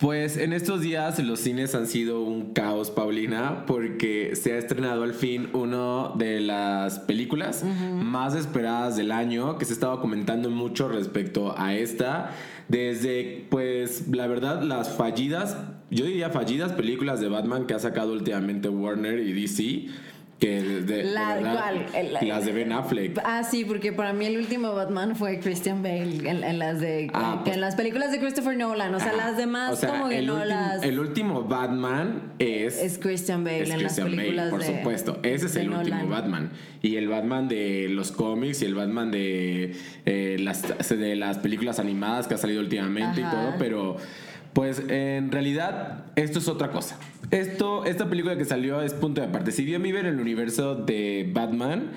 Pues en estos días los cines han sido un caos, Paulina, porque se ha estrenado al fin una de las películas más esperadas del año, que se estaba comentando mucho respecto a esta. Desde, pues, la verdad, las fallidas, yo diría fallidas películas de Batman que ha sacado últimamente Warner y DC que de, La- de verdad, ¿cuál? El- las de Ben Affleck. Ah, sí, porque para mí el último Batman fue Christian Bale en, en las de Ah, pues- en las películas de Christopher Nolan, o sea, las demás O sea, como que no las El último Batman es. es Christian Bale es en las Christian Bale, películas por de supuesto. Ese es el último. Batman. Y el Batman de los cómics y el Batman de, eh, las, de las películas animadas que ha salido últimamente y todo, pero. Pues en realidad esto es otra cosa. Esto, esta película que salió es punto de aparte. Si bien vive en el universo de Batman,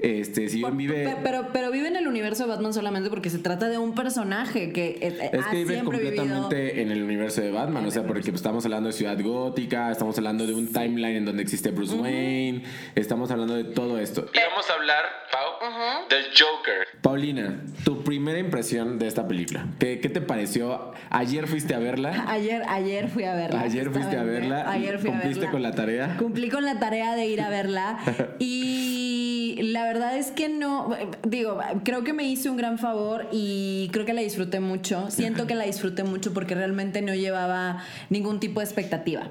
este, si bien vive... Pe- Pero, pero vive en el universo de Batman solamente porque se trata de un personaje que eh, Es ha que vive vivido completamente en el universo de Batman, o sea, porque estamos hablando de Ciudad Gótica, estamos hablando de un timeline en donde existe Bruce Wayne, estamos hablando de todo esto. Y vamos a hablar, Pau, del Joker. Paulina, tu primera impresión de esta película, ¿qué, qué te pareció? ¿Ayer fuiste a verla? Ayer, ayer fui a verla. Ayer fuiste a verla. Ayer fui a ¿Cumpliste verla. con la tarea? Cumplí con la tarea de ir a verla. y la verdad es que no. Digo, creo que me hice un gran favor y creo que la disfruté mucho. Siento que la disfruté mucho porque realmente no llevaba ningún tipo de expectativa.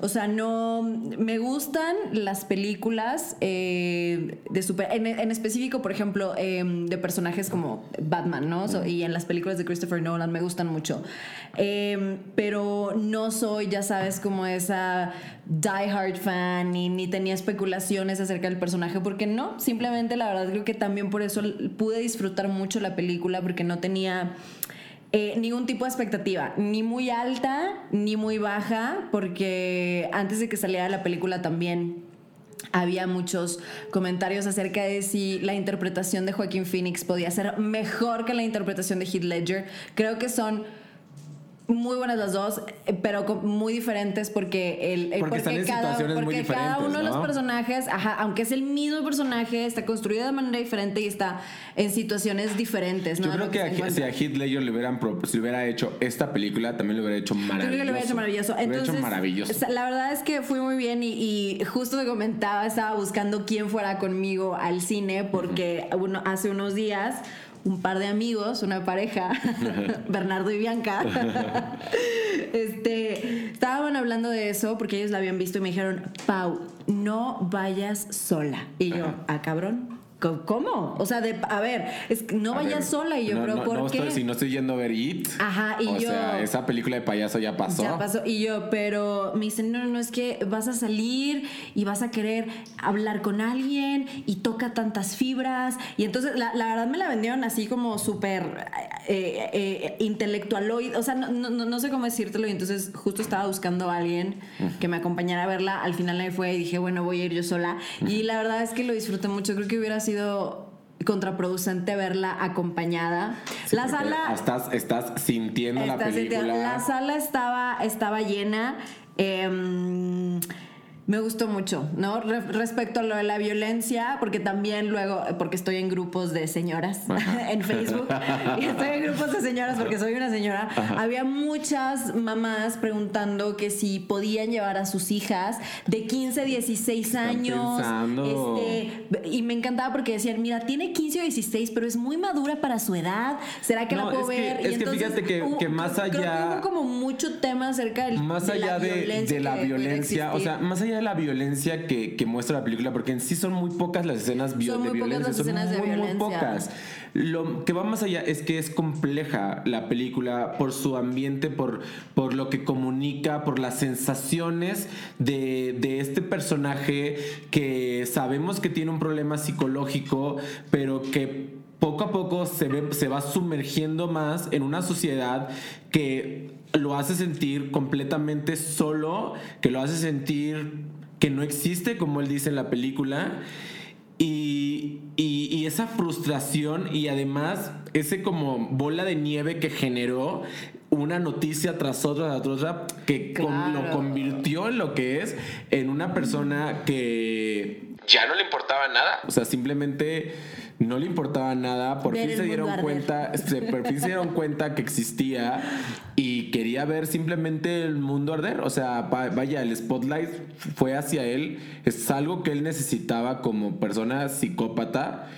O sea, no. Me gustan las películas eh, de super. En, en específico, por ejemplo, eh, de personajes como Batman, ¿no? So- y en las películas de Christopher Nolan me gustan mucho. Eh, pero no soy, ya sabes, como esa die-hard fan ni, ni tenía especulaciones acerca del personaje, porque no, simplemente la verdad creo que también por eso pude disfrutar mucho la película, porque no tenía eh, ningún tipo de expectativa, ni muy alta, ni muy baja, porque antes de que saliera la película también había muchos comentarios acerca de si la interpretación de Joaquín Phoenix podía ser mejor que la interpretación de Heath Ledger. Creo que son muy buenas las dos, eh, pero muy diferentes porque el, el- Porque cada, porque uno de los personajes, ajá, aunque es el mismo personaje, está construido de manera diferente y está en situaciones diferentes. ¿no? Yo creo que se a, si a Heath Ledger le hubieran si le hubiera hecho esta película, también lo hubiera hecho maravilloso. creo que lo hubiera hecho maravilloso. Hubiera hecho La verdad es que fui muy bien y, y justo me comentaba, estaba buscando quién fuera conmigo al cine porque uno, hace unos días un par de amigos, una pareja, Bernardo y Bianca, este, estaban hablando de eso porque ellos la habían visto y me dijeron, Pau, no vayas sola. Y yo, ah, cabrón. ¿Cómo-. O sea, de, a ver, es que no A vayas ver, sola y yo, no, pero no, ¿por no qué? Estoy, si no estoy yendo a ver It. Ajá, y o yo- sea, esa película de payaso ya pasó. Ya pasó. Y yo, pero me dicen, no, no, es que vas a salir y vas a querer hablar con alguien y toca tantas fibras. Y entonces, la, la verdad me la vendieron así como súper eh, eh, intelectualoid. O sea, no, no, no sé cómo decírtelo. Y entonces, justo estaba buscando a alguien que me acompañara a verla. Al final ahí fue y dije, bueno, voy a ir yo sola. Y la verdad es que lo disfruté mucho. Creo que hubiera sido contraproducente verla acompañada. Sí, la sala Estás, estás sintiendo la película. sintiendo- La sala estaba, estaba llena. Em, me gustó mucho, ¿no? Re- respecto a lo de la violencia, porque también luego, porque estoy en grupos de señoras en Facebook, y estoy en grupos de señoras porque soy una señora, había muchas mamás preguntando que si podían llevar a sus hijas de 15, 16 Están años. Este, y me encantaba porque decían, mira, tiene 15 o 16, pero es muy madura para su edad. ¿Será que No, la puedo es que- ver? es que entonces fíjate que- hubo- que más creo- creo que allá- hubo como mucho tema acerca del, Más de la allá de, la que violencia, o sea, más allá de la violencia que, que muestra la película, porque en sí son muy pocas las escenas vi- Son de muy pocas violencia, las son escenas de muy, muy violencia. pocas. Lo que va más allá es que es compleja la película por su ambiente, por, por lo que comunica, por las sensaciones de, de este personaje que sabemos que tiene un problema psicológico, pero que poco a poco se, ve, se va sumergiendo más en una sociedad que lo hace sentir completamente solo, que lo hace sentir que no existe, como él dice en la película. Y, y- esa frustración y además ese como bola de nieve que generó una noticia tras otra, tras otra, que con- lo convirtió en lo que es, en una persona que ya no le importaba nada. O sea, simplemente no le importaba nada. Por Ver fin se dieron arder. cuenta, se- por fin se dieron cuenta que existía y quería quería ver simplemente el mundo arder. O sea, vaya, el spotlight fue hacia él. Es algo que él necesitaba como persona psicópata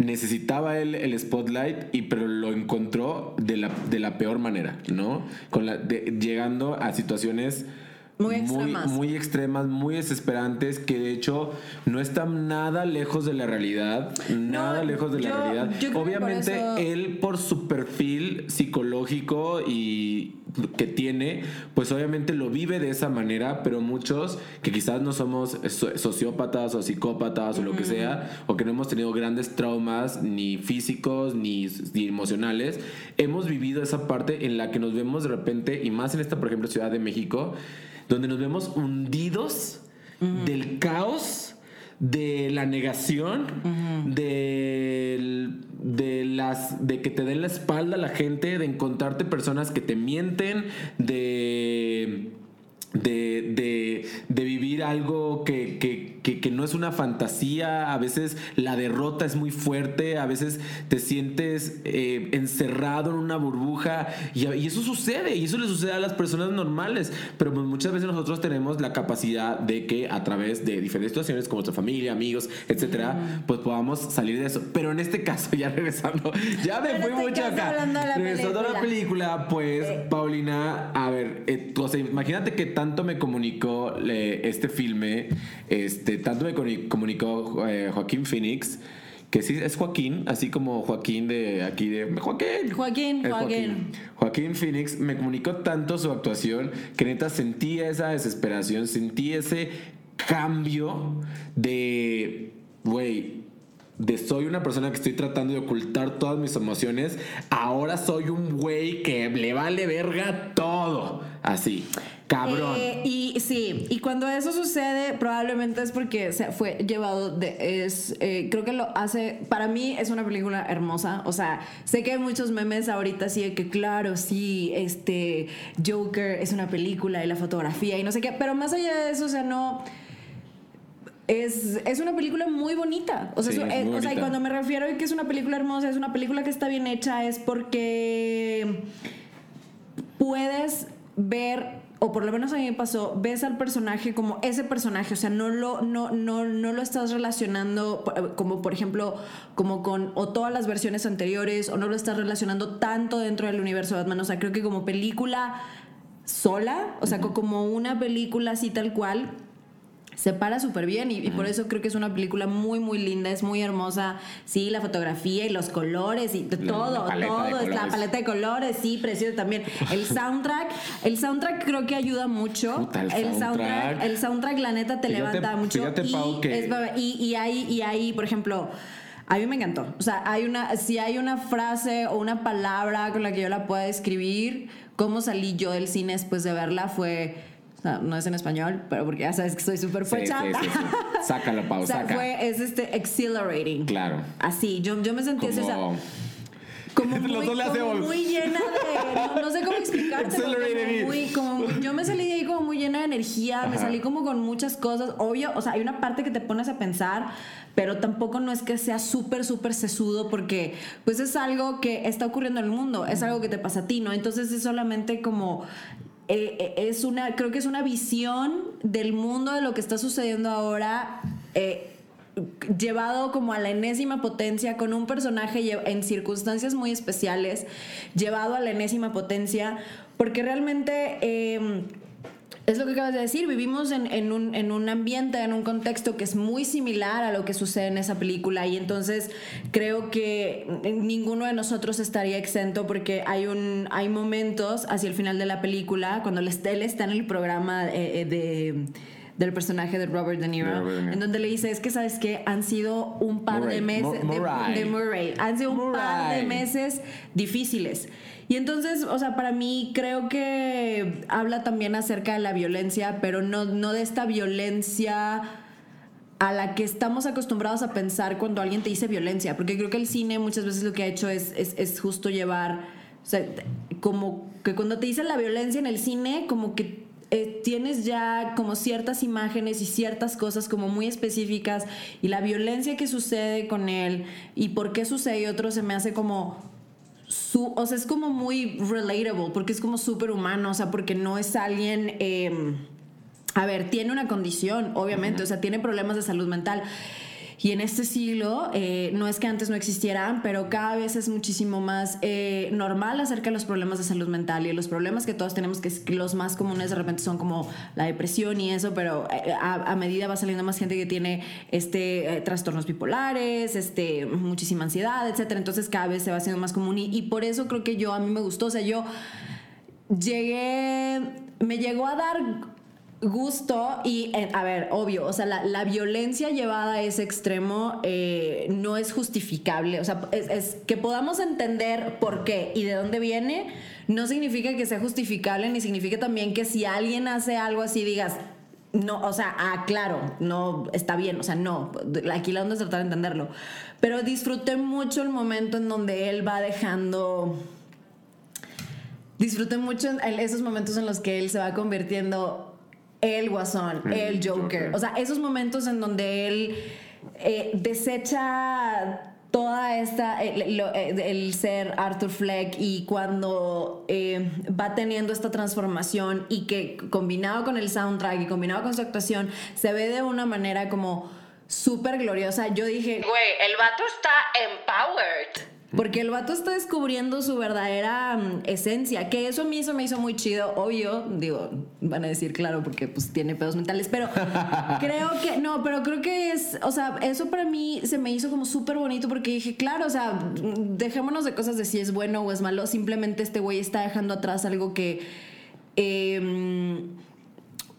necesitaba él el spotlight y pero lo encontró de la, de la peor manera, ¿no? Con la, llegando a situaciones muy extremas. Muy, extremas, muy desesperantes, que de hecho no están nada lejos de la realidad, nada lejos de la realidad. Obviamente él por su perfil psicológico y que tiene, pues obviamente lo vive de esa manera, pero muchos que quizás no somos sociópatas o psicópatas o lo que sea, o que no hemos tenido grandes traumas ni físicos ni, ni emocionales, hemos vivido esa parte en la que nos vemos de repente, y más en esta, por ejemplo, Ciudad de México, donde nos vemos hundidos del caos, de la negación, de, de, las, de que te den la espalda a la gente, de encontrarte personas que te mienten, de de, de, vivir algo que, que, que, no es una fantasía, a veces la derrota es muy fuerte, a veces te sientes eh, encerrado en una burbuja y, y, eso sucede, y eso le sucede a las personas normales, pero pues muchas veces nosotros tenemos la capacidad de que a través de diferentes situaciones como nuestra familia, amigos, etcétera, pues podamos salir de eso. Pero en este caso, ya regresando, ya me fui mucho acá. Regresando a la película, pues, eh. Paulina, a ver, eh, imagínate que tanto me comunicó este filme, este, tanto me comunicó eh, Joaquín Phoenix, que sí es Joaquín, así como Joaquín de aquí de Joaquín. Joaquín, Joaquín. Joaquín Phoenix me comunicó tanto su actuación que neta sentí esa desesperación, sentí ese cambio de, güey, de soy una persona que estoy tratando de ocultar todas mis emociones, ahora soy un güey que le vale verga todo. Así. Cabrón. Eh, y sí, y cuando eso sucede, probablemente es porque se fue llevado de. Es, eh, creo que lo hace. Para mí es una película hermosa. O sea, sé que hay muchos memes ahorita así de que, claro, sí, este. Joker es una película y la fotografía y no sé qué. Pero más allá de eso, o sea, no. Es, es, una película muy bonita. O sea, eh, o sea, y cuando me refiero a que es una película hermosa, es una película que está bien hecha, es porque puedes ver o por lo menos a mí me pasó, ves al personaje como ese personaje, o sea, no lo, no, no, no lo estás relacionando como por ejemplo, como con o todas las versiones anteriores, o no lo estás relacionando tanto dentro del universo de Batman, o sea, creo que como película sola, o sea, como una película así tal cual, se para súper bien y, por eso creo que es una película muy, muy linda, es muy hermosa. Sí, la fotografía y los colores y todo, todo, es la paleta de colores, sí, precioso también. El soundtrack, el soundtrack creo que ayuda mucho. el, soundtrack. el soundtrack, la neta, te levanta mucho. y, y, ahí, y ahí, por ejemplo, a mí me encantó. O sea, hay una, si hay una frase o una palabra con la que yo la pueda describir, cómo salí yo del cine después de verla fue no, es en español, pero porque ya sabes que soy súper sí, sí, sí, Sácalo, pausa. Fue, es este exhilarating. Claro. Así, yo, yo me sentí como... como muy, como muy llena de no, sé cómo explicarte muy, como, yo me salí de ahí como muy llena de energía me salí como con muchas cosas. Obvio o sea hay una parte que te pones a pensar pero tampoco no es que sea súper súper sesudo porque pues es algo que está ocurriendo en el mundo es algo que te pasa a ti no entonces es solamente como eh, eh, es una, creo que es una visión del mundo de lo que está sucediendo ahora. Eh, llevado como a la enésima potencia con un personaje en circunstancias muy especiales, llevado a la enésima potencia, porque realmente em, es lo que acabas de decir, vivimos en, un, en, un, ambiente, en un contexto que es muy similar a lo que sucede en esa película y entonces creo que ninguno de nosotros estaría exento porque hay, un, hay momentos hacia el final de la película, cuando él está en el programa eh, eh, de del personaje de Robert De Niro, en donde le dice, es que sabes que han sido un par de meses de, Murray, han sido un par de meses difíciles. Y entonces, o sea, para mí creo que habla también acerca de la violencia, pero no, no de esta violencia a la que estamos acostumbrados a pensar cuando alguien te dice violencia, porque creo que el cine muchas veces lo que ha hecho es, es, justo llevar, o sea, como que cuando te dicen la violencia en el cine, como que eh, tienes ya como ciertas imágenes y ciertas cosas como muy específicas y la violencia que sucede con él y por qué sucede y otro se me hace como su, o sea, es como muy relatable, porque es como súper humano, o sea, porque no es alguien, em, a ver, tiene una condición, obviamente, o sea, tiene problemas de salud mental. Y en este siglo, eh, no es que antes no existieran, pero cada vez es muchísimo más eh, normal acerca de los problemas de salud mental y los problemas que todos tenemos, que los más comunes de repente son como la depresión y eso, pero eh, a, medida va saliendo más gente que tiene este, trastornos bipolares, este, muchísima ansiedad, etc. Entonces cada vez se va haciendo más común y, y por eso creo que yo, a mí me gustó, o sea, yo llegué, me llegó a dar gusto y, eh, a ver, obvio, o sea, la, violencia llevada a ese extremo eh, no es justificable. O sea, es, que podamos entender por qué y de dónde viene, no significa que sea justificable, ni significa también que si alguien hace algo así digas, no, o sea, ah, claro, no, está bien, o sea, no, aquí la onda es tratar de entenderlo. Pero disfruté mucho el momento en donde él va dejando disfruté mucho esos momentos en los que él se va convirtiendo el guasón, el Joker. O sea, esos momentos en donde él eh, desecha toda esta, eh, el, ser Arthur Fleck y cuando eh, va teniendo esta transformación y que combinado con el soundtrack y combinado con su actuación se ve de una manera como súper gloriosa, yo dije, güey, el vato está empowered. Porque el vato está descubriendo su verdadera mm, esencia, que eso a mí eso me hizo muy chido, obvio, digo, van a decir claro porque pues tiene pedos mentales, pero creo que, no, pero creo que es, o sea, eso para mí se me hizo como súper bonito porque dije, claro, o sea, dejémonos de cosas de si es bueno o es malo, simplemente este güey está dejando atrás algo que... Eh,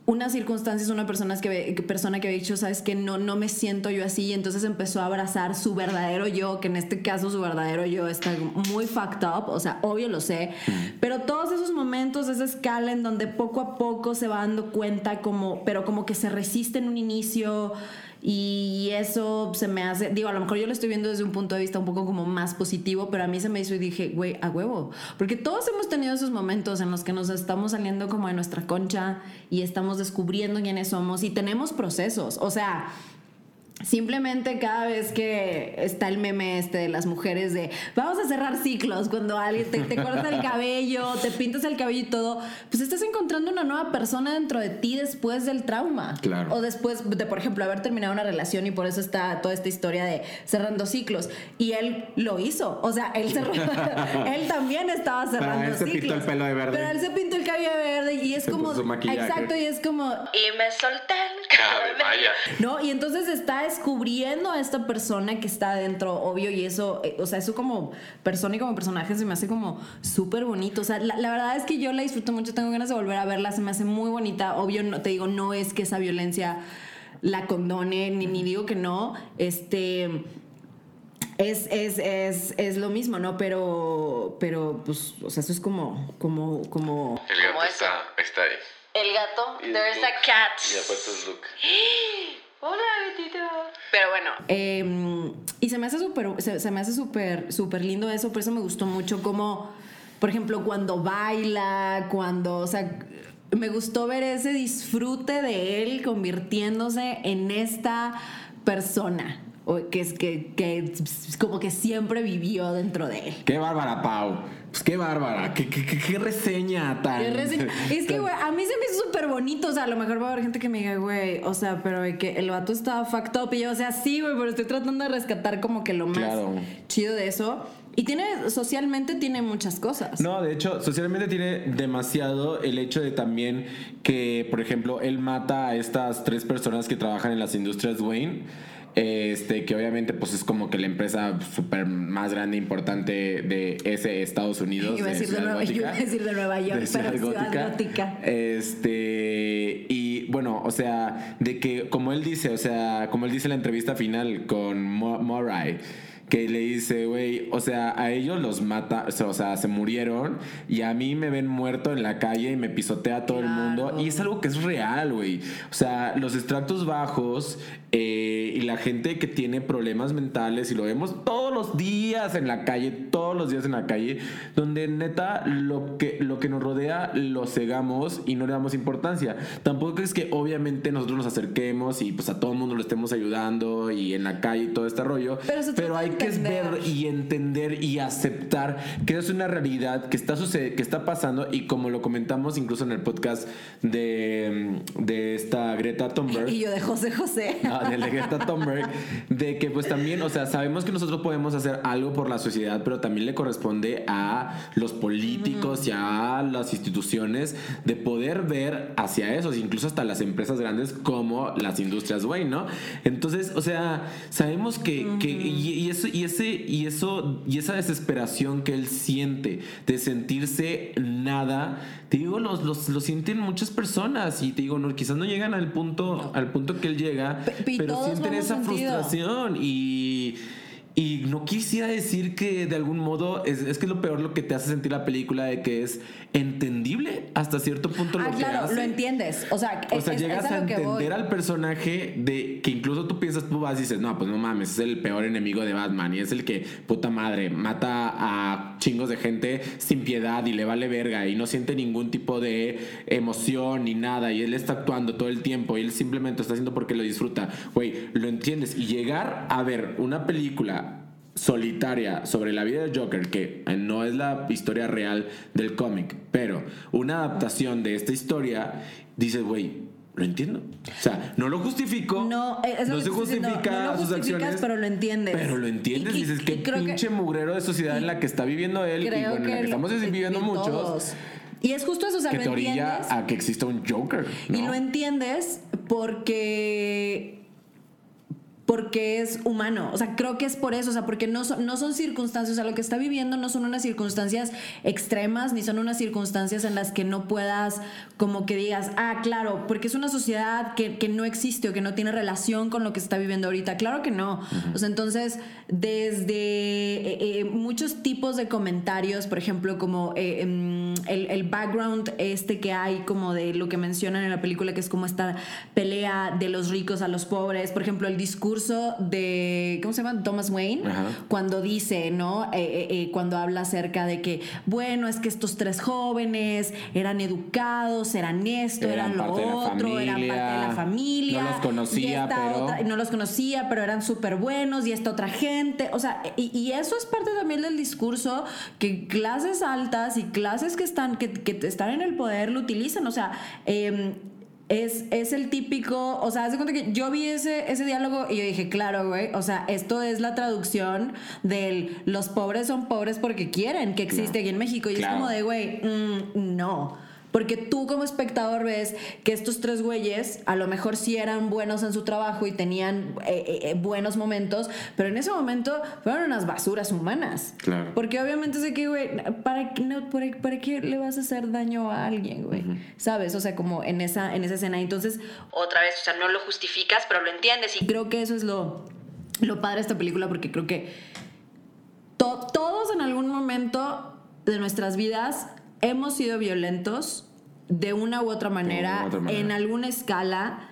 unas circunstancias, una persona que, persona que había dicho, sabes que no, no me siento yo así, y entonces empezó a abrazar su verdadero yo, que en este caso su verdadero yo está muy fucked up, o sea, obvio lo sé, pero todos esos momentos, esa escala en donde poco a poco se va dando cuenta como, pero como que se resiste en un inicio, y eso se me hace, digo, a lo mejor yo lo estoy viendo desde un punto de vista un poco como más positivo, pero a mí se me hizo y dije, güey, a huevo. Porque todos hemos tenido esos momentos en los que nos estamos saliendo como de nuestra concha y estamos descubriendo quiénes somos y tenemos procesos. O sea, Simplemente cada vez que está el meme este de las mujeres de vamos a cerrar ciclos, cuando alguien te, te cortas el cabello, te pintas el cabello y todo, pues estás encontrando una nueva persona dentro de ti después del trauma. Claro. O después de, por ejemplo, haber terminado una relación y por eso está toda esta historia de cerrando ciclos. Y él lo hizo. O sea, él cerró, él también estaba cerrando él se ciclos. Pintó el pelo de verde. Pero él se pintó el cabello de verde y es como. Exacto, y es como. Y me solté el cabello. No, y entonces está descubriendo a esta persona que está dentro, obvio, y eso, eh, o sea, eso como persona y como personaje se me hace como súper bonito. O sea, la, verdad es que yo la disfruto mucho, tengo ganas de volver a verla, se me hace muy bonita. Obvio, no, te digo, no es que esa violencia la condone, ni, ni digo que no. Este. Es, es, es, es, lo mismo, ¿no? Pero, pero, pues, o sea, eso es como, como, como... El gato está, está ahí. El gato, there's a cat. Y aparte es Luke. Hola, gatito. Pero bueno. Em, y se me hace súper, se, me hace súper, súper lindo eso, por eso me gustó mucho como, por ejemplo, cuando baila, cuando, o sea, me gustó ver ese disfrute de él convirtiéndose en esta persona que es que, que, como que siempre vivió dentro de él. Qué bárbara, Pau. Pues qué bárbara, qué, qué, qué reseña tan. Es que, güey, a mí se me hizo súper bonito. O sea, a lo mejor va a haber gente que me diga, güey, o sea, pero que el vato estaba fucked up. Y yo, o sea, sí, güey, pero estoy tratando de rescatar como que lo más chido de eso. Y tiene, socialmente tiene muchas cosas. No, de hecho, socialmente tiene demasiado el hecho de también que, por ejemplo, él mata a estas tres personas que trabajan en las industrias Wayne este, que obviamente pues es como que la empresa súper más grande e importante de ese Estados Unidos. Iba a decir, de, Nueva, iba a decir de Nueva York, pero Ciudad Gótica. Este, y bueno, o sea, de que como él dice, o sea, como él dice en la entrevista final con Moray que le dice, güey, o sea, a ellos los mata, o sea, se murieron y a mí me ven muerto en la calle y me pisotea todo el mundo. Y es algo que es real, güey. O sea, los extractos bajos eh, y la gente que tiene problemas mentales, y lo vemos todos los días en la calle, todos los días en la calle, donde neta lo que, lo que nos rodea lo cegamos y no le damos importancia. Tampoco es que obviamente nosotros nos acerquemos y pues a todo el mundo lo estemos ayudando y en la calle y todo este rollo, pero, hay que es entender. ver y entender y aceptar que es una realidad que está sucede- que está pasando y como lo comentamos incluso en el podcast de, de esta Greta Thunberg. Y yo de José José. Ah, de la Greta Thunberg, de que pues también, o sea, sabemos que nosotros podemos hacer algo por la sociedad, pero también le corresponde a los políticos y a las instituciones de poder ver hacia esos, incluso hasta las empresas grandes como las industrias güey, ¿no? Entonces, o sea, sabemos que, que- y, y eso y ese y eso y esa desesperación que él siente de sentirse nada, te digo, los, los, lo sienten muchas personas y te digo, no, quizás no llegan al punto al punto que él llega, pero sienten esa sentido. frustración y y no quisiera decir que de algún modo es, es que es lo peor lo que te hace sentir la película de que es entendible hasta cierto punto Ah, lo que claro, hace. lo entiendes. O sea, O sea, es- llegas es a entender al personaje de que incluso tú piensas, tú vas y dices, no, pues no mames, es el peor enemigo de Batman y es el que, puta madre, mata a chingos de gente sin piedad y le vale verga y no siente ningún tipo de emoción ni nada y él está actuando todo el tiempo y él simplemente lo está haciendo porque lo disfruta. Güey, lo entiendes y llegar a ver una película solitaria sobre la vida del Joker, que eh, no es la historia real del cómic, pero una adaptación de esta historia, dices, güey, lo entiendo. O sea, no lo justifico. No, eh, eso no se estoy diciendo, justifica no lo sus acciones. pero lo entiendes. Pero lo entiendes Y- y, dices, y qué creo que- pinche mugrero de sociedad en la que está viviendo él y bueno, en la que estamos viviendo en muchos. todos. Y es justo eso, o sea, Que lo te orilla entiendes. a que exista un Joker. ¿no? Y lo entiendes porque porque es humano, o sea, creo que es por eso, o sea, porque no son, no son circunstancias, o sea, lo que está viviendo no son unas circunstancias extremas, ni son unas circunstancias en las que no puedas, como que digas, ah, claro, porque es una sociedad que, que no existe o que no tiene relación con lo que está viviendo ahorita, claro que no, o sea, entonces, desde eh, eh, muchos tipos de comentarios, por ejemplo, como eh, em, el, el background este que hay, como de lo que mencionan en la película, que es como esta pelea de los ricos a los pobres, por ejemplo, el discurso de, ¿cómo se llama? Thomas Wayne, Ajá. cuando dice, ¿no? Eh, eh, eh, cuando habla acerca de que, bueno, es que estos tres jóvenes eran educados, eran esto, Eran eran, lo otro, eran parte de la familia, no los conocía, pero- otra- no los conocía, pero eran súper buenos y esta otra gente. O sea, y, y eso es parte también del discurso que clases altas y clases que están, que, que están en el poder lo utilizan. O sea, em, es, es el típico, o sea, haz de cuenta que yo vi ese, ese diálogo y yo dije, claro, güey, o sea, esto es la traducción del los pobres son pobres porque quieren que existe aquí en México. Y Claro. es como de, güey, mm, no. Porque tú como espectador ves que estos tres güeyes a lo mejor sí eran buenos en su trabajo y tenían eh, eh, eh, buenos momentos, pero en ese momento fueron unas basuras humanas. Claro. Porque obviamente sé que, güey, ¿para, qué- no, ¿para, para qué le vas a hacer daño a alguien, güey? ¿Sabes? O sea, como en esa, en esa escena. Entonces, Otra vez, o sea, no lo justificas, pero lo entiendes. y creo que eso es lo, lo padre de esta película porque creo que to- todos en algún momento de nuestras vidas hemos sido violentos de una u otra manera, u otra manera. en alguna escala.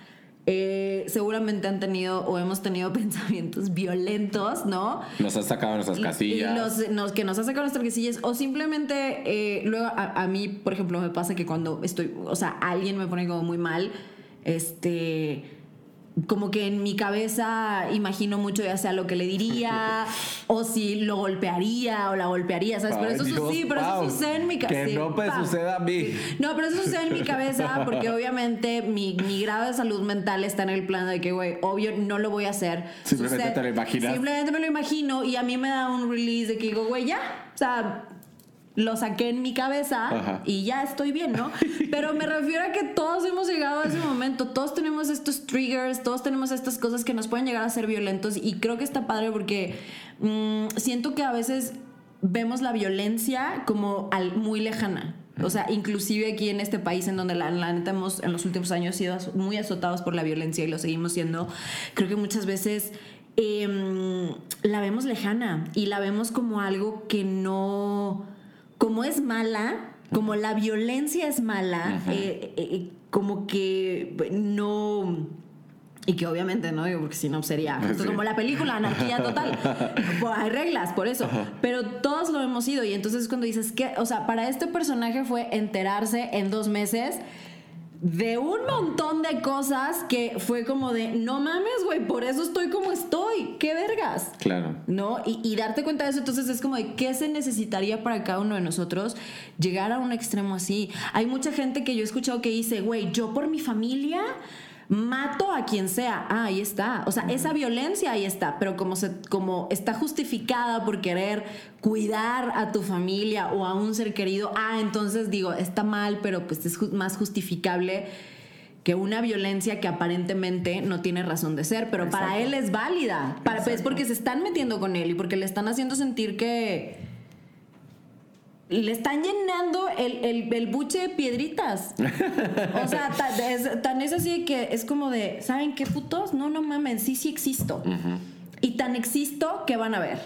Eh, seguramente han tenido o hemos tenido pensamientos violentos, ¿no? Nos ha sacado nuestras casillas. Los, nos- que nos ha sacado nuestras casillas. O simplemente, eh, luego a, a mí, por ejemplo, me pasa que cuando estoy, o sea, alguien me pone como muy mal, este. Como que en mi cabeza imagino mucho ya sea lo que le diría, o si lo golpearía o la golpearía, ¿sabes? pero eso Dios, sí, pero eso sucede en mi cabeza. que no, pues, suceda a mí. No, pero eso sucede en mi cabeza porque obviamente mi, mi grado de salud mental está en el plano de que, güey, obvio no lo voy a hacer. Simplemente Sucede- te lo imaginas. Simplemente me lo imagino y a mí me da un release de que digo, güey, ya. O sea, lo saqué en mi cabeza Ajá. y ya estoy bien, ¿no? Pero me refiero a que todos hemos llegado a ese momento, todos tenemos estos triggers, todos tenemos estas cosas que nos pueden llegar a ser violentos y creo que está padre porque mm, siento que a veces vemos la violencia como al- muy lejana. O sea, inclusive aquí en este país en donde la, la neta hemos en los últimos años sido muy azotados por la violencia y lo seguimos siendo, creo que muchas veces em, la vemos lejana y la vemos como algo que no, como es mala, como la violencia es mala, eh, eh, como que no... Y que obviamente no digo porque si no sería Sí. como la película, anarquía total. Pues hay reglas, por eso. Pero todos lo hemos ido. Y entonces cuando dices que, o sea, para este personaje fue enterarse en dos meses de un montón de cosas que fue como de, no mames, güey, por eso estoy como estoy, qué vergas. Claro. ¿No? Y, y darte cuenta de eso, entonces es como de qué se necesitaría para cada uno de nosotros llegar a un extremo así. Hay mucha gente que yo he escuchado que dice, güey, yo por mi familia mato a quien sea. Ah, ahí está. O sea, esa violencia ahí está, pero como, se, como está justificada por querer cuidar a tu familia o a un ser querido, ah, entonces digo, está mal, pero pues es más justificable que una violencia que aparentemente no tiene razón de ser, pero para él es válida. Para, pues, porque se están metiendo con él y porque le están haciendo sentir que le están llenando el, el, el buche de piedritas. O sea, tan es, tan es así que es como de, ¿saben qué putos? No, no mamen, sí, sí existo. Y tan existo que van a ver.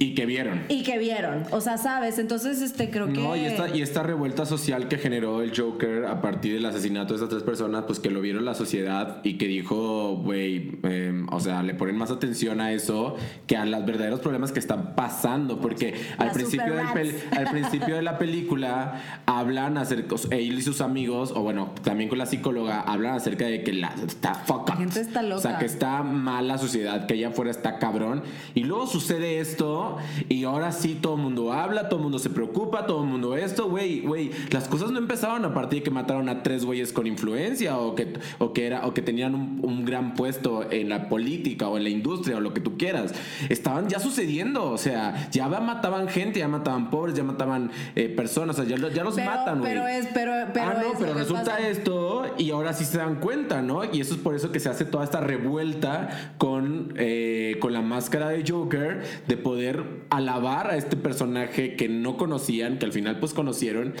Y que vieron. Y que vieron. O sea, ¿sabes? Entonces, este, creo que... No, y esta, y esta revuelta social que generó el Joker a partir del asesinato de estas tres personas, pues que lo vieron la sociedad y que dijo, güey, eh, o sea, le ponen más atención a eso que a los verdaderos problemas que están pasando, porque al principio, del al principio de la película hablan acerca, él y sus amigos, o bueno, también con la psicóloga, hablan acerca de que la está fuck La up. gente está O sea, loca. que está mal la sociedad, que allá afuera está cabrón. Y luego sucede esto, y ahora sí todo el mundo habla, todo el mundo se preocupa, todo el mundo esto, güey, güey. Las cosas no empezaron a partir de que mataron a tres güeyes con influencia o que, o que, era, o que tenían un, un gran puesto en la política o en la industria o lo que tú quieras. Estaban ya sucediendo, o sea, ya mataban gente, ya mataban pobres, ya mataban eh, personas, o sea, ya, ya los Pero- matan, güey. pero es- pero- pero ah, no, pero resulta pasa. esto y ahora sí se dan cuenta, ¿no? Y eso es por eso que se hace toda esta revuelta con, eh, con la máscara de Joker, de poder alabar a este personaje que no conocían, que al final pues conocieron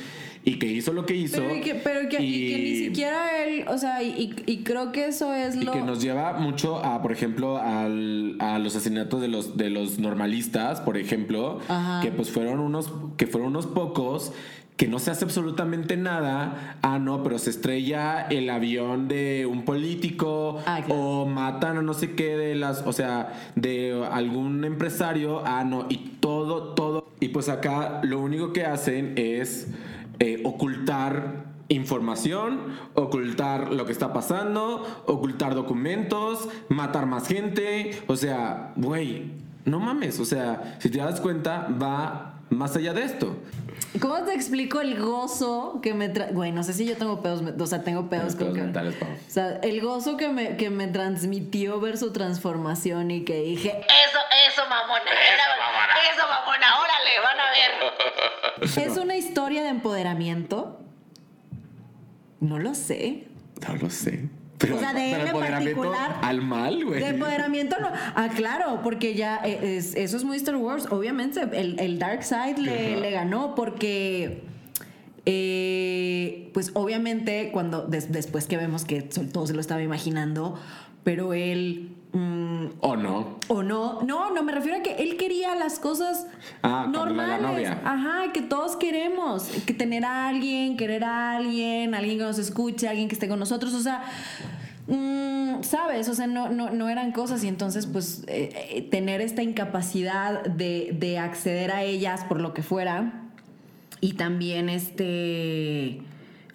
y que hizo lo que hizo. Pero, y que, pero que, y que ni y- siquiera él, o sea, y, y creo que eso es y lo... que nos lleva mucho a, por ejemplo, al- a los asesinatos de los, de los normalistas, por ejemplo, Ajá. que pues fueron unos, que fueron unos pocos que no se hace absolutamente nada. Ah, no, pero se estrella el avión de un político Ah, claro. o matan a no sé qué de las, o sea, de algún empresario. Ah, no, y todo, todo. Y pues acá lo único que hacen es eh, ocultar información, ocultar lo que está pasando, ocultar documentos, matar más gente. O sea, güey, no mames. O sea, si te das cuenta, va más allá de esto. ¿Cómo te explico el gozo que me trae? Güey, no sé si yo tengo pedos, o sea, tengo pedos con pedos que- mentales, Pau. O sea, el gozo que me, que me transmitió ver su transformación y que dije, Eso, eso, mamona. Eso, eso, mamona. Órale, van a ver. ¿es una historia de empoderamiento? No lo sé. No lo sé. Pero, O sea, de él en particular- al mal, güey. De empoderamiento no. Ah, claro, porque ya eh, es- eso es muy Star Wars. Obviamente, el, el Dark Side le, ganó porque. eh, pues obviamente, cuando des- después que vemos que todo se lo estaba imaginando, pero él. Mm, ¿O no? o no, no, no, me refiero a que él quería las cosas Ah, la- normales. novia. Ajá, que todos queremos. Que tener a alguien, querer a alguien, alguien que nos escuche, alguien que esté con nosotros. O sea, mm, ¿sabes? O sea, no, no, no eran cosas. Y entonces, pues, eh, eh, tener esta incapacidad de, de acceder a ellas por lo que fuera. Y también este.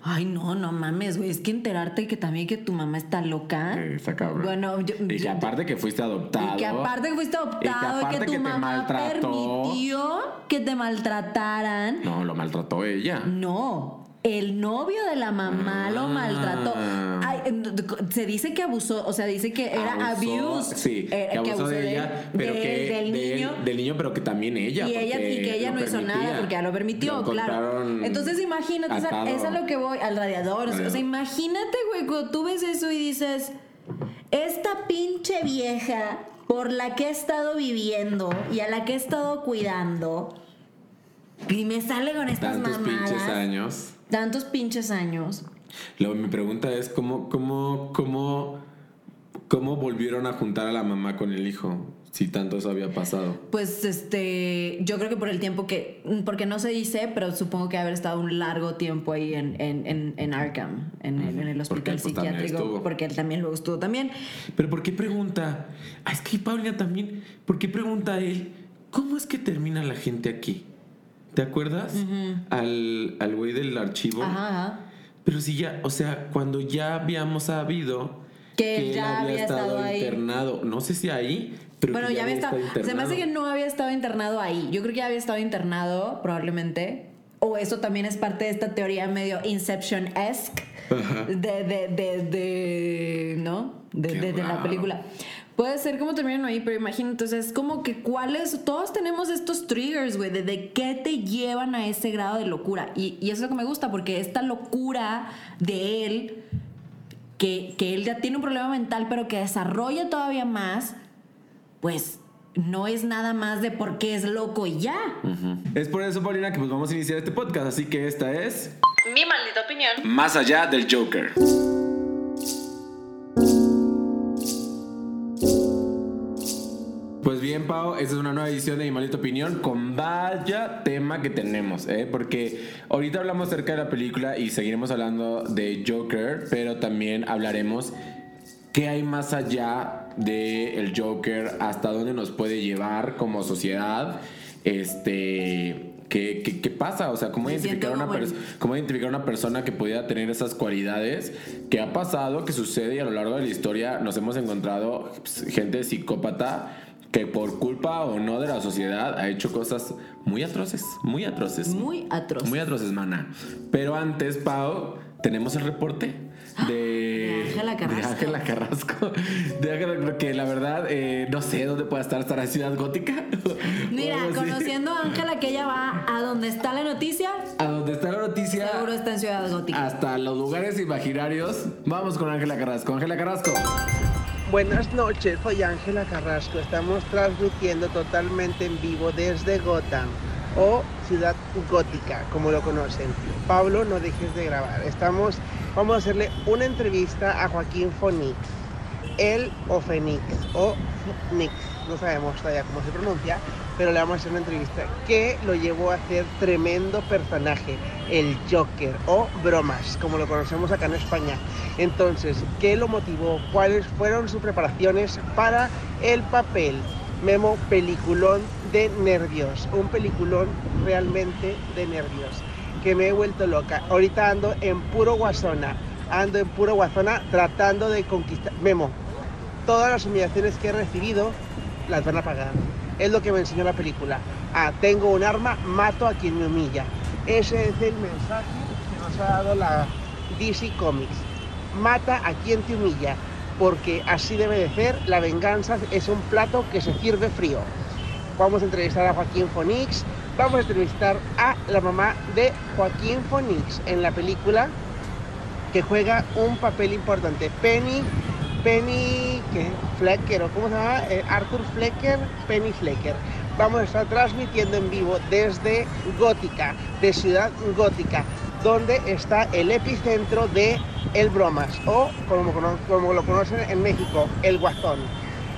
Ay, no, no mames, güey. Es que enterarte que también que tu mamá está loca. Está cabrón. Bueno, yo- y que aparte que fuiste adoptado. y que aparte que fuiste adoptado y que, tu que mamá permitió que te maltrataran. No, lo maltrató ella. No, el novio de la mamá lo Ah. maltrató. Ay, se dice que abusó, o sea, dice que era abuse. Sí, eh, que abusó de él, ella, pero de que del de niño. del niño, pero que también ella. Y ella y que ella no hizo nada porque ella lo permitió, Lo claro. Entonces imagínate, esa- atado. eso es lo que voy al radiador. O sea, imagínate, güey, cuando tú ves eso y dices, esta pinche vieja por la que he estado viviendo y a la que he estado cuidando y me sale con estas Tantos mamadas. pinches años. Tantos pinches años. Lo, mi pregunta es cómo, cómo, cómo, cómo volvieron a juntar a la mamá con el hijo, si tanto eso había pasado. Pues este, yo creo que por el tiempo que, porque no se dice, pero supongo que haber estado un largo tiempo ahí en, en, en, en Arkham, en, el- en el Porque hospital pues, psiquiátrico, porque él también luego estuvo también. Pero ¿por qué pregunta? Ah, es que Paulina también, ¿por qué pregunta él? ¿Cómo es que termina la gente aquí? ¿Te acuerdas? Al al güey del archivo. Ajá, ajá. Pero si ya, o sea, cuando ya habíamos sabido Que él ya había estado internado, no sé si ahí, pero Bueno, que ya había estado. Se me hace que no había estado internado ahí. Yo creo que ya había estado internado, probablemente. O eso también es parte de esta teoría medio Inception-esque de, de, de, de- ¿no? De, de- la película. Puede ser como terminan ahí, pero imagínate, entonces es como que cuáles, todos tenemos estos triggers, güey, de, de qué te llevan a ese grado de locura. Y, y eso es lo que me gusta, porque esta locura de él, que, que él ya tiene un problema mental, pero que desarrolla todavía más, pues no es nada más de por qué es loco y ya. Es por eso, Paulina, que pues vamos a iniciar este podcast, así que esta es Mi maldita opinión. Más allá del Joker. Pues bien, Pau, esta es una nueva edición de Mi Maldita Opinión con vaya tema que tenemos, ¿eh? Porque ahorita hablamos acerca de la película y seguiremos hablando de Joker, pero también hablaremos qué hay más allá de el Joker, hasta dónde nos puede llevar como sociedad, este... ¿Qué, qué, qué pasa? O sea, ¿cómo Me identificar, una cómo identificar una persona que pudiera tener esas cualidades que ha pasado, que sucede y a lo largo de la historia nos hemos encontrado pues, gente psicópata que por culpa o no de la sociedad ha hecho cosas muy atroces, muy atroces. Muy atroz. Muy atroces, mana. Pero antes, Pau, tenemos el reporte de De Ángela Carrasco. De Ángela Carrasco. De Ángela, que la verdad, eh, no sé dónde pueda estar, estará en Ciudad Gótica. Mira, conociendo a Ángela que ella va a donde está la noticia, A donde está la noticia. seguro está en Ciudad Gótica. hasta los lugares imaginarios. Vamos con Ángela Carrasco. Ángela Carrasco. Buenas noches, soy Ángela Carrasco. Estamos transmitiendo totalmente en vivo desde Gotham o Ciudad Gótica, como lo conocen. Pablo, no dejes de grabar. Estamos, vamos a hacerle una entrevista a Joaquín Fonix, él o Fénix o Nix, no sabemos todavía cómo se pronuncia, pero le vamos a hacer una entrevista que lo llevó a hacer tremendo personaje, el Joker o Bromas, como lo conocemos acá en España. Entonces, ¿qué lo motivó? ¿Cuáles fueron sus preparaciones para el papel? Memo, peliculón de nervios, un peliculón realmente de nervios, que me he vuelto loca. Ahorita ando en puro guasona, ando en puro guasona tratando de conquistar. Memo, todas las humillaciones que he recibido las van a pagar. Es lo que me enseñó la película. Ah, tengo un arma, mato a quien me humilla. Ese es el mensaje que nos ha dado la DC Comics. Mata a quien te humilla, porque así debe de ser. La venganza es un plato que se sirve frío. Vamos a entrevistar a Joaquín Fonix, vamos a entrevistar a la mamá de Joaquín Fonix en la película que juega un papel importante. Penny, Penny. Flecker, o cómo se llama? Eh, Arthur Flecker, Penny Flecker. Vamos a estar transmitiendo en vivo desde Gótica, de Ciudad Gótica, donde está el epicentro de El Bromas, o como, como lo conocen en México, El Guasón.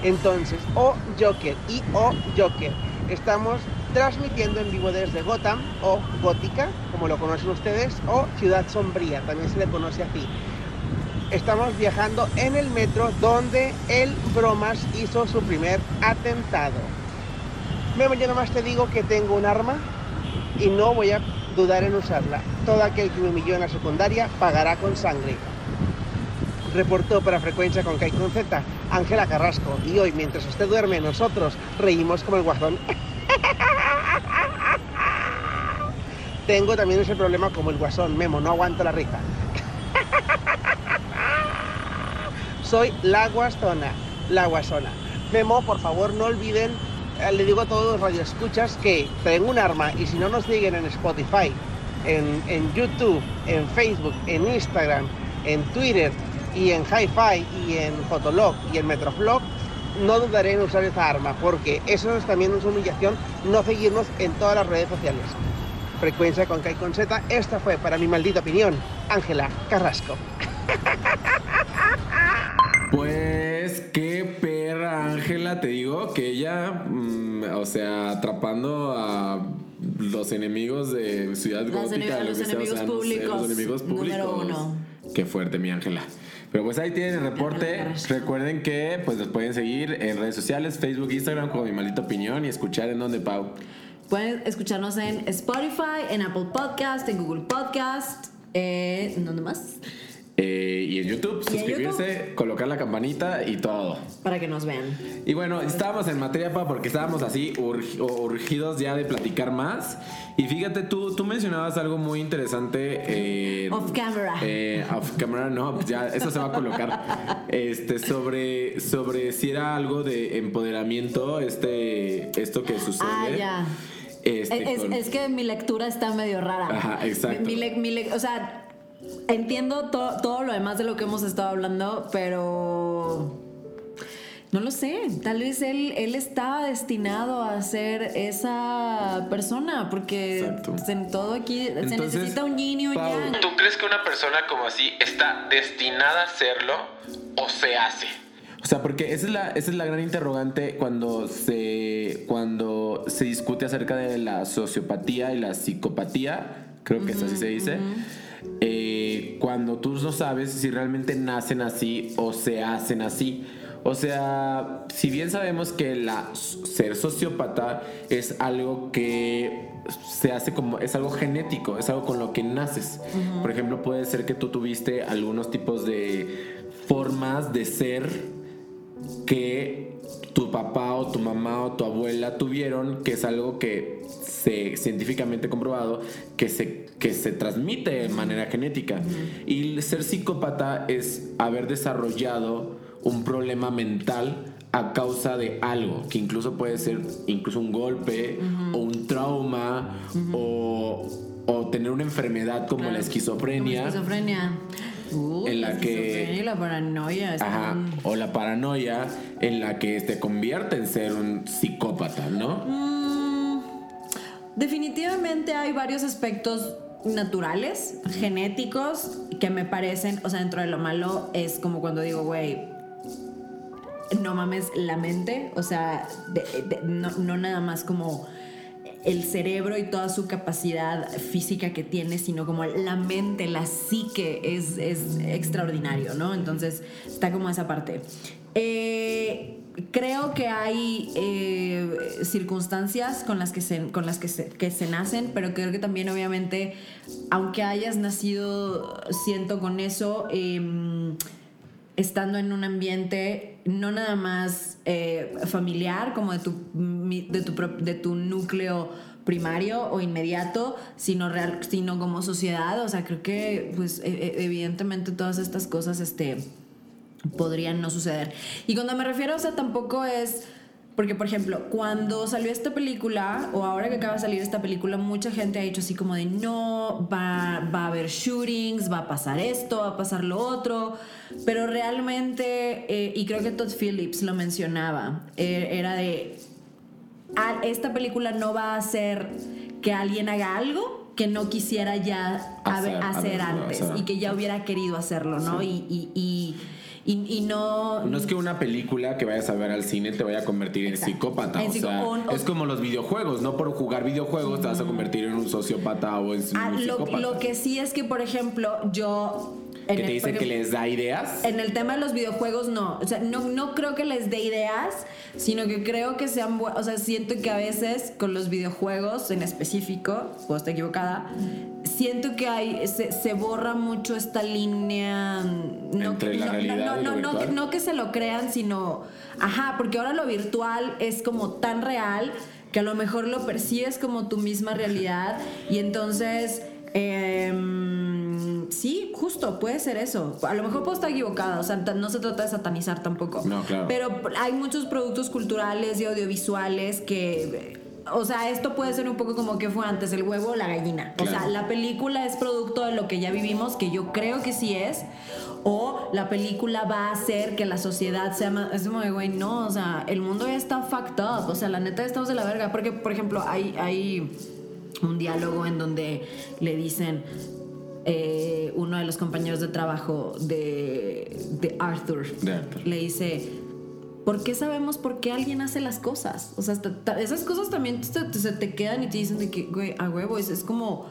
Entonces, o Joker y o Joker. Estamos transmitiendo en vivo desde Gotham o Gótica, como lo conocen ustedes, o Ciudad Sombría, también se le conoce así. Estamos viajando en el metro donde el Bromas hizo su primer atentado. Memo, yo nomás te digo que tengo un arma y no voy a dudar en usarla. Todo aquel que me humilló en la secundaria pagará con sangre. Reportó para frecuencia con Kai con Z, Ángela Carrasco. Y hoy, mientras usted duerme, nosotros reímos como el guasón. Tengo también ese problema como el guasón, Memo, no aguanto la risa. Soy la guasona, la guasona. Memo, por favor, no olviden, eh, le digo a todos los radioescuchas que tengo un arma y si no nos siguen en Spotify, en, en YouTube, en Facebook, en Instagram, en Twitter y en Hi-Fi y en Fotolog y en Metroflog, no dudaré en usar esa arma porque eso es también una humillación no seguirnos en todas las redes sociales. Frecuencia con Kai con Z, esta fue para mi maldita opinión, Ángela Carrasco. Pues qué perra Ángela, te digo que ella, mm, o sea, atrapando a los enemigos de Ciudad Los Gótica, enemigos- lo los que sea, o sea, enemigos no sé, públicos, los enemigos públicos. número uno. Qué fuerte, mi Ángela. Pero pues ahí tienen el reporte. Recuerden que pues nos pueden seguir en redes sociales, Facebook, Instagram, como mi maldita opinión y escuchar en donde Pau. Pueden escucharnos en Spotify, en Apple Podcast, en Google Podcast, Eh, ¿Dónde más? Eh, y en YouTube, Y en suscribirse, colocar la campanita y todo. Para que nos vean. Y bueno, estábamos en materia pa porque estábamos así urg- urgidos ya de platicar más. Y fíjate, tú, tú mencionabas algo muy interesante. eh, Off camera. eh, off camera, no, pues ya eso se va a colocar. Este, sobre, sobre si era algo de empoderamiento, este, esto que sucede. Ah, ya. Este, Es, con- es que mi lectura está medio rara. Ajá, exacto. Mi, mi mi o sea, entiendo to- todo lo demás de lo que hemos estado hablando, pero no lo sé. Tal vez él, él estaba destinado a ser esa persona, porque pues, en todo aquí se Entonces, necesita un yin y un yang. ¿Tú crees que una persona como así está destinada a serlo o se hace? O sea, porque esa es la, esa es la gran interrogante cuando se, cuando se discute acerca de la sociopatía y la psicopatía, creo que es así se dice. Eh, cuando tú no sabes si realmente nacen así o se hacen así. O sea, si bien sabemos que la ser sociópata es algo que se hace como es algo genético, es algo con lo que naces. Por ejemplo, puede ser que tú tuviste algunos tipos de formas de ser que tu papá o tu mamá o tu abuela tuvieron, que es algo que se científicamente comprobado que se, que se transmite de manera genética. Y ser psicópata es haber desarrollado un problema mental a causa de algo, que incluso puede ser incluso un golpe o un trauma o, o tener una enfermedad como la Claro, esquizofrenia. Como esquizofrenia. Uy, En la que- la paranoia. Ajá, o la paranoia en la que te convierte en ser un psicópata, ¿no? Mm, definitivamente hay varios aspectos naturales, genéticos, que me parecen, o sea, dentro de lo malo es como cuando digo, güey, no mames la mente, o sea, de- de- no, no nada más como el cerebro y toda su capacidad física que tiene, sino como la mente, la psique es, es extraordinario, ¿no? Entonces está como esa parte. Eh, creo que hay eh, circunstancias con las, que se, con las que se, nacen, pero creo que también obviamente, aunque hayas nacido, siento con eso, em, estando en un ambiente no nada más eh, familiar como de tu, de, tu, de tu núcleo primario o inmediato, sino, real, sino como sociedad. O sea, creo que pues e- e- evidentemente todas estas cosas este, podrían no suceder. Y cuando me refiero, o sea, tampoco es... Porque, por ejemplo, cuando salió esta película, o ahora que acaba de salir esta película, mucha gente ha dicho así como de no, va, va a haber shootings, va a pasar esto, va a pasar lo otro. Pero realmente, eh, y creo que Todd Phillips lo mencionaba, eh, era de, "Ah, esta película no va a hacer que alguien haga algo que no quisiera ya haber- Hacer, antes hacer y que ya hubiera querido hacerlo, ¿no? Y, y, y, y- y no... No es que una película que vayas a ver al cine te vaya a convertir en Exacto. psicópata. En o sea, es como los videojuegos. No por jugar videojuegos te vas a convertir en un sociópata o en un Ah, lo, psicópata. lo que sí es que, por ejemplo, yo... que te dice por que les da ideas. En el tema de los videojuegos, no. O sea, no, no creo que les dé ideas, sino que creo que sean. O sea, siento que a veces con los videojuegos en específico, puedo estar equivocada, siento que hay se, se borra mucho esta línea. mm, No, Entre que, la no, realidad no, y lo no, no, virtual. que- no que se lo crean, sino. Ajá, porque ahora lo virtual es como tan real que a lo mejor lo percibes como tu misma realidad y entonces. em, sí, justo, puede ser eso. A lo mejor puedo estar equivocada, o sea, no se trata de satanizar tampoco. No, claro. Pero hay muchos productos culturales y audiovisuales que... O sea, esto puede ser un poco como que fue antes, el huevo o la gallina. O sea, Claro. la película es producto de lo que ya vivimos, que yo creo que sí es, o la película va a hacer que la sociedad sea más... Es como de, güey, no, o sea, el mundo ya está fucked up, o sea, la neta estamos de la verga. Porque, por ejemplo, hay, hay un diálogo en donde le dicen eh, uno de los compañeros de trabajo de, de Arthur, De Arthur. le dice, ¿por qué sabemos por qué alguien hace las cosas? O sea, esas cosas también te- se te quedan y te dicen de que, güey, a huevo, es, es como...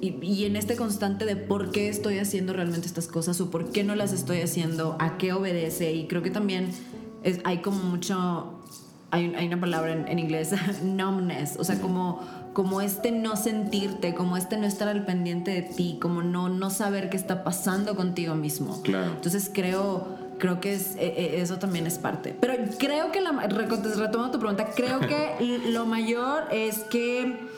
Y, y en este constante de por qué estoy haciendo realmente estas cosas o por qué no las estoy haciendo, a qué obedece. Y creo que también es- hay como mucho hay, hay una palabra en, en inglés, numbness, o sea, como, como este no sentirte, como este no estar al pendiente de ti, como no, no saber qué está pasando contigo mismo. Claro. Entonces creo, creo que es, eh, eh, eso también es parte. Pero creo que, la, retomando tu pregunta, creo que lo mayor es que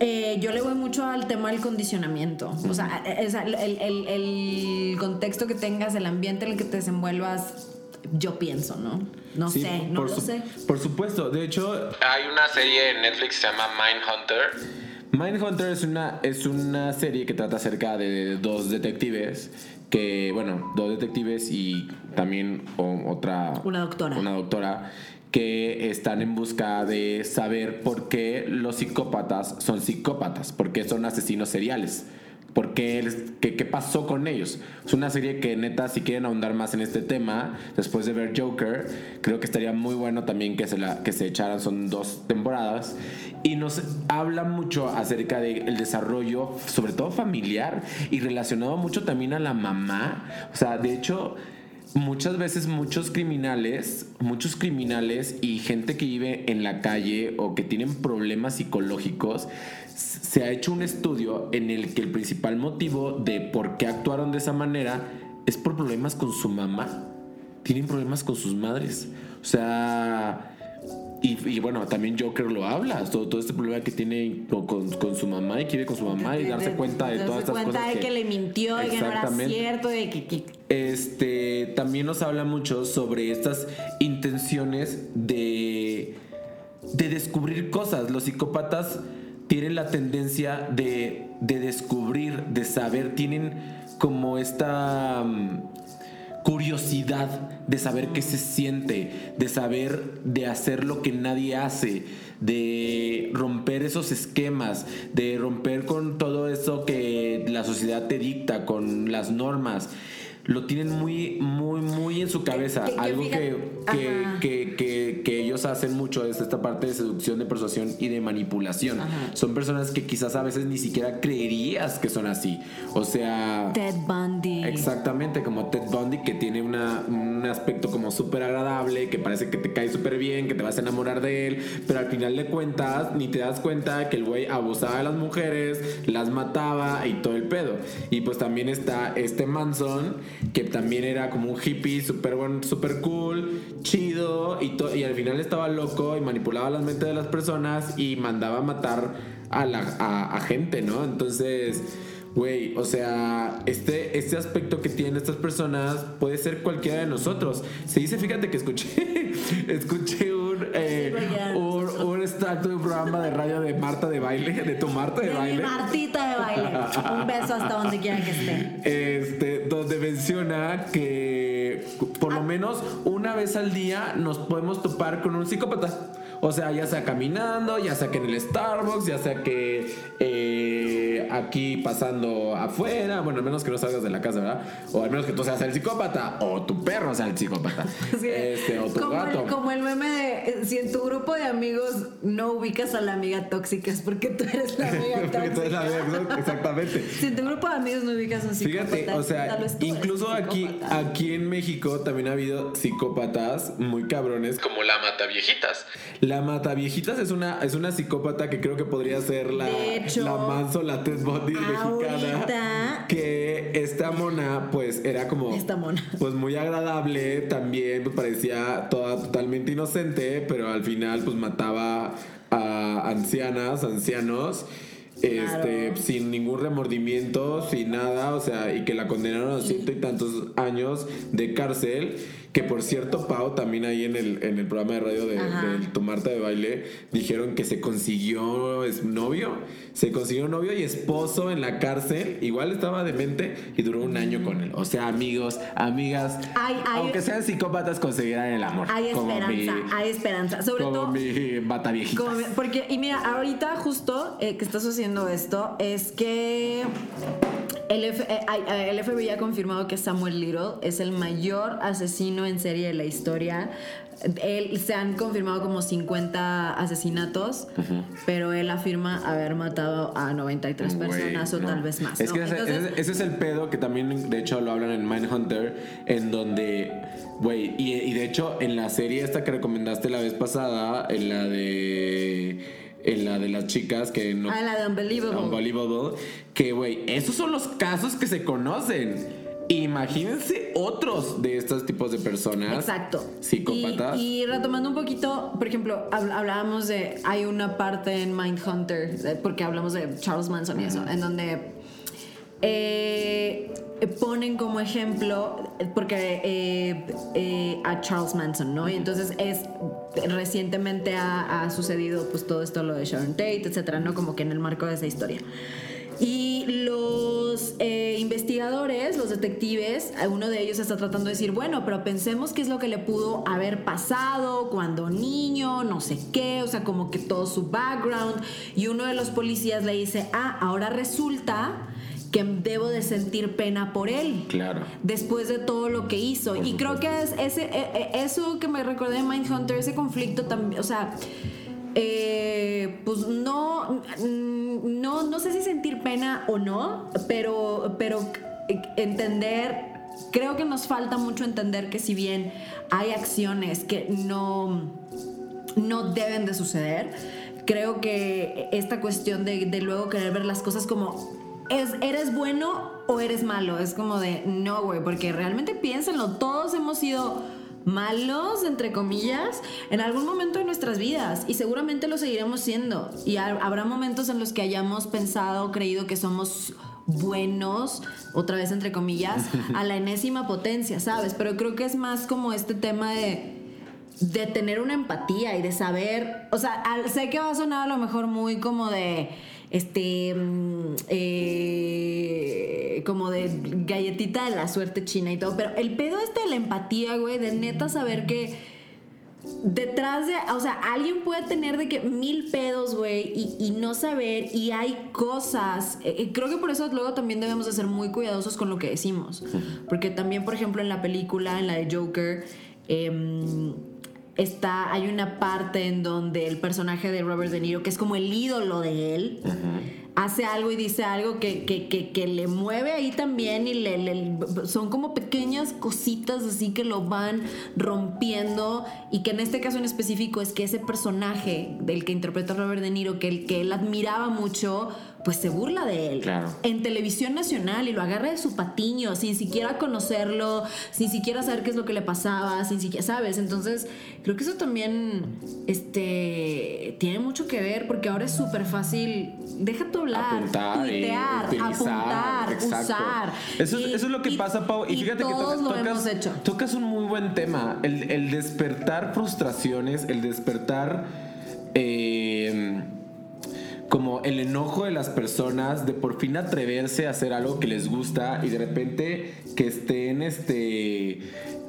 eh, yo le voy mucho al tema del condicionamiento. O sea, o sea, el, el- el contexto que tengas, el ambiente en el que te desenvuelvas, yo pienso, ¿no? No Sí, sé, no por lo su- sé. Por supuesto. De hecho, Hay una serie en Netflix que se llama Mindhunter. Mindhunter es una, es una serie que trata acerca de dos detectives que, bueno, dos detectives y también o- otra... Una doctora. Una doctora que están en busca de saber por qué los psicópatas son psicópatas, por qué son asesinos seriales. ¿Por qué, qué, qué pasó con ellos? Es una serie que neta, si quieren ahondar más en este tema, después de ver Joker, creo que estaría muy bueno también que se, la, que se echaran, son dos temporadas, y nos habla mucho acerca del desarrollo, sobre todo familiar, y relacionado mucho también a la mamá. O sea, de hecho, muchas veces muchos criminales, muchos criminales y gente que vive en la calle o que tienen problemas psicológicos, se ha hecho un estudio en el que el principal motivo de por qué actuaron de esa manera es por problemas con su mamá. Tienen problemas con sus madres. O sea... Y, y bueno, también Joker lo habla, todo, todo este problema que tiene con, con- con su mamá y quiere con su mamá y darse cuenta de todas estas cuenta cosas. de que, le mintió, de que no era cierto, de que, que- Este también nos habla mucho sobre estas intenciones de, de descubrir cosas. Los psicópatas tienen la tendencia de, de descubrir, de saber, tienen como esta mm, curiosidad de saber qué se siente, de saber de hacer lo que nadie hace, de romper esos esquemas, de romper con todo eso que la sociedad te dicta, con las normas. Lo tienen muy, muy, muy en su cabeza. que- que Algo que, que, Ajá. que, que- que ellos hacen mucho es esta parte de seducción, de persuasión y de manipulación. Ajá. Son personas que quizás a veces ni siquiera creerías que son así. O sea... Ted Bundy. Exactamente, como Ted Bundy, que tiene una, un aspecto como súper agradable, que parece que te cae súper bien, que te vas a enamorar de él, pero al final de cuentas ni te das cuenta que el güey abusaba de las mujeres, las mataba y todo el pedo. Y pues también está este Manson, que también era como un hippie súper súper cool, chido, y, y al final estaba loco y manipulaba las mentes de las personas y mandaba a matar a, la, a, a gente, ¿no? Entonces... Güey, o sea, este, este aspecto que tienen estas personas puede ser cualquiera de nosotros. Se dice, fíjate que escuché, escuché un, eh, un, extracto de un programa de radio de Marta de baile, de tu Marta de, De mi baile. Martita de baile. Un beso hasta donde quiera que esté. Este, donde menciona que por lo menos una vez al día nos podemos topar con un psicópata. O sea, ya sea caminando, ya sea que en el Starbucks, ya sea que eh, aquí pasando afuera, bueno, al menos que no salgas de la casa, ¿verdad? O al menos que tú seas el psicópata, o tu perro sea el psicópata, Sí. este, o tu como, gato. el, como el meme de eh, si en tu grupo de amigos no ubicas a la amiga tóxica es porque tú eres la amiga Porque tú eres la tóxica. amiga, exactamente. Si en tu grupo de amigos no ubicas a un psicópata, Fíjate, o sea, incluso aquí, psicópata. aquí en México también ha habido psicópatas muy cabrones. Como la mata viejitas. La mata viejitas es una, es una psicópata que creo que podría ser la, hecho, la manso, la Ted Bundy mexicana. Que esta mona, pues, era como. Esta mona. Pues muy agradable. También pues, parecía toda totalmente inocente. Pero al final, pues mataba a ancianas, ancianos. Este, sin ningún remordimiento, sin nada, o sea, y que la condenaron a ciento y tantos años de cárcel. Que por cierto, Pau, también ahí en el, en el programa de radio de, Tu Marta de Baile, dijeron que se consiguió es, novio, se consiguió novio y esposo en la cárcel. Igual estaba demente y duró un año con él. O sea, amigos, amigas, Hay- hay- aunque sean psicópatas, conseguirán el amor. Hay esperanza, mi- hay esperanza. Sobre como todo. mi bata viejita. Como- porque, y mira, ahorita justo eh, que estás haciendo esto, es que El, F- eh, el FBI ha confirmado que Samuel Little es el mayor asesino en serie de la historia. Él, se han confirmado como 50 asesinatos, pero él afirma haber matado a 93 Güey, personas o no. tal vez más. Es ¿no? que ese, Entonces, ese- ese es el pedo que también, de hecho, lo hablan en Mindhunter, en donde, güey, y, y de hecho, en la serie esta que recomendaste la vez pasada, en la de. En la de las chicas que no. Ah, la de Unbelievable. Unbelievable. Que, güey, esos son los casos que se conocen. Imagínense otros de estos tipos de personas. Exacto. Psicópatas. Y, y retomando un poquito, por ejemplo, hab- hablábamos de. Hay una parte en Mindhunter, porque hablamos de Charles Manson y eso, en donde eh, ponen como ejemplo, porque eh, eh, a Charles Manson, ¿no? Y entonces es. Recientemente ha, ha sucedido, pues todo esto, lo de Sharon Tate, etcétera, ¿no? Como que en el marco de esa historia. Y los eh, investigadores, los detectives, eh, uno de ellos está tratando de decir, bueno, pero pensemos qué es lo que le pudo haber pasado cuando niño, no sé qué, o sea, como que todo su background. Y uno de los policías le dice, ah, ahora resulta que debo de sentir pena por él Claro. después de todo lo que hizo. Por y creo que es ese, e- e- eso que me recordé de Mindhunter, ese conflicto también, o sea, eh, pues no, mm, no, no sé si sentir pena o no, pero, pero eh, entender, creo que nos falta mucho entender que si bien hay acciones que no no deben de suceder. Creo que esta cuestión de, de luego querer ver las cosas como es, eres bueno o eres malo, es como de no, güey, porque realmente piénsenlo, todos hemos sido malos, entre comillas, en algún momento de nuestras vidas y seguramente lo seguiremos siendo. Y ha- habrá momentos en los que hayamos pensado, creído que somos buenos, otra vez entre comillas, a la enésima potencia, ¿sabes? Pero creo que es más como este tema de de tener una empatía y de saber, o sea, al- sé que va a sonar a lo mejor muy como de, este, mm, eh, como de galletita de la suerte china y todo, pero el pedo este de la empatía, güey, de neta saber que detrás de, o sea, alguien puede tener de que mil pedos, güey, y, y no saber, y hay cosas, eh, eh, creo que por eso luego también debemos de ser muy cuidadosos con lo que decimos, porque también, por ejemplo, en la película, en la de Joker, em, está, hay una parte en donde el personaje de Robert De Niro, que es como el ídolo de él, hace algo y dice algo que, que, que, que le mueve ahí también y le, le- son como pequeñas cositas así que lo van rompiendo y que en este caso en específico es que ese personaje del que interpreta Robert De Niro, que, el, que él admiraba mucho, pues se burla de él Claro. en televisión nacional y lo agarra de su patiño sin siquiera conocerlo, sin siquiera saber qué es lo que le pasaba, sin siquiera, ¿sabes? Entonces, creo que eso también este, tiene mucho que ver porque ahora es súper fácil, deja tu hablar, apuntar y tuitear, utilizar, apuntar, exacto. usar. Eso, es- Y- eso es lo que y- pasa, Pau. Y, y fíjate que todos to- lo tocas, hemos hecho. tocas un muy buen tema. El, el despertar frustraciones, el despertar eh, como el enojo de las personas de por fin atreverse a hacer algo que les gusta y de repente que estén, este,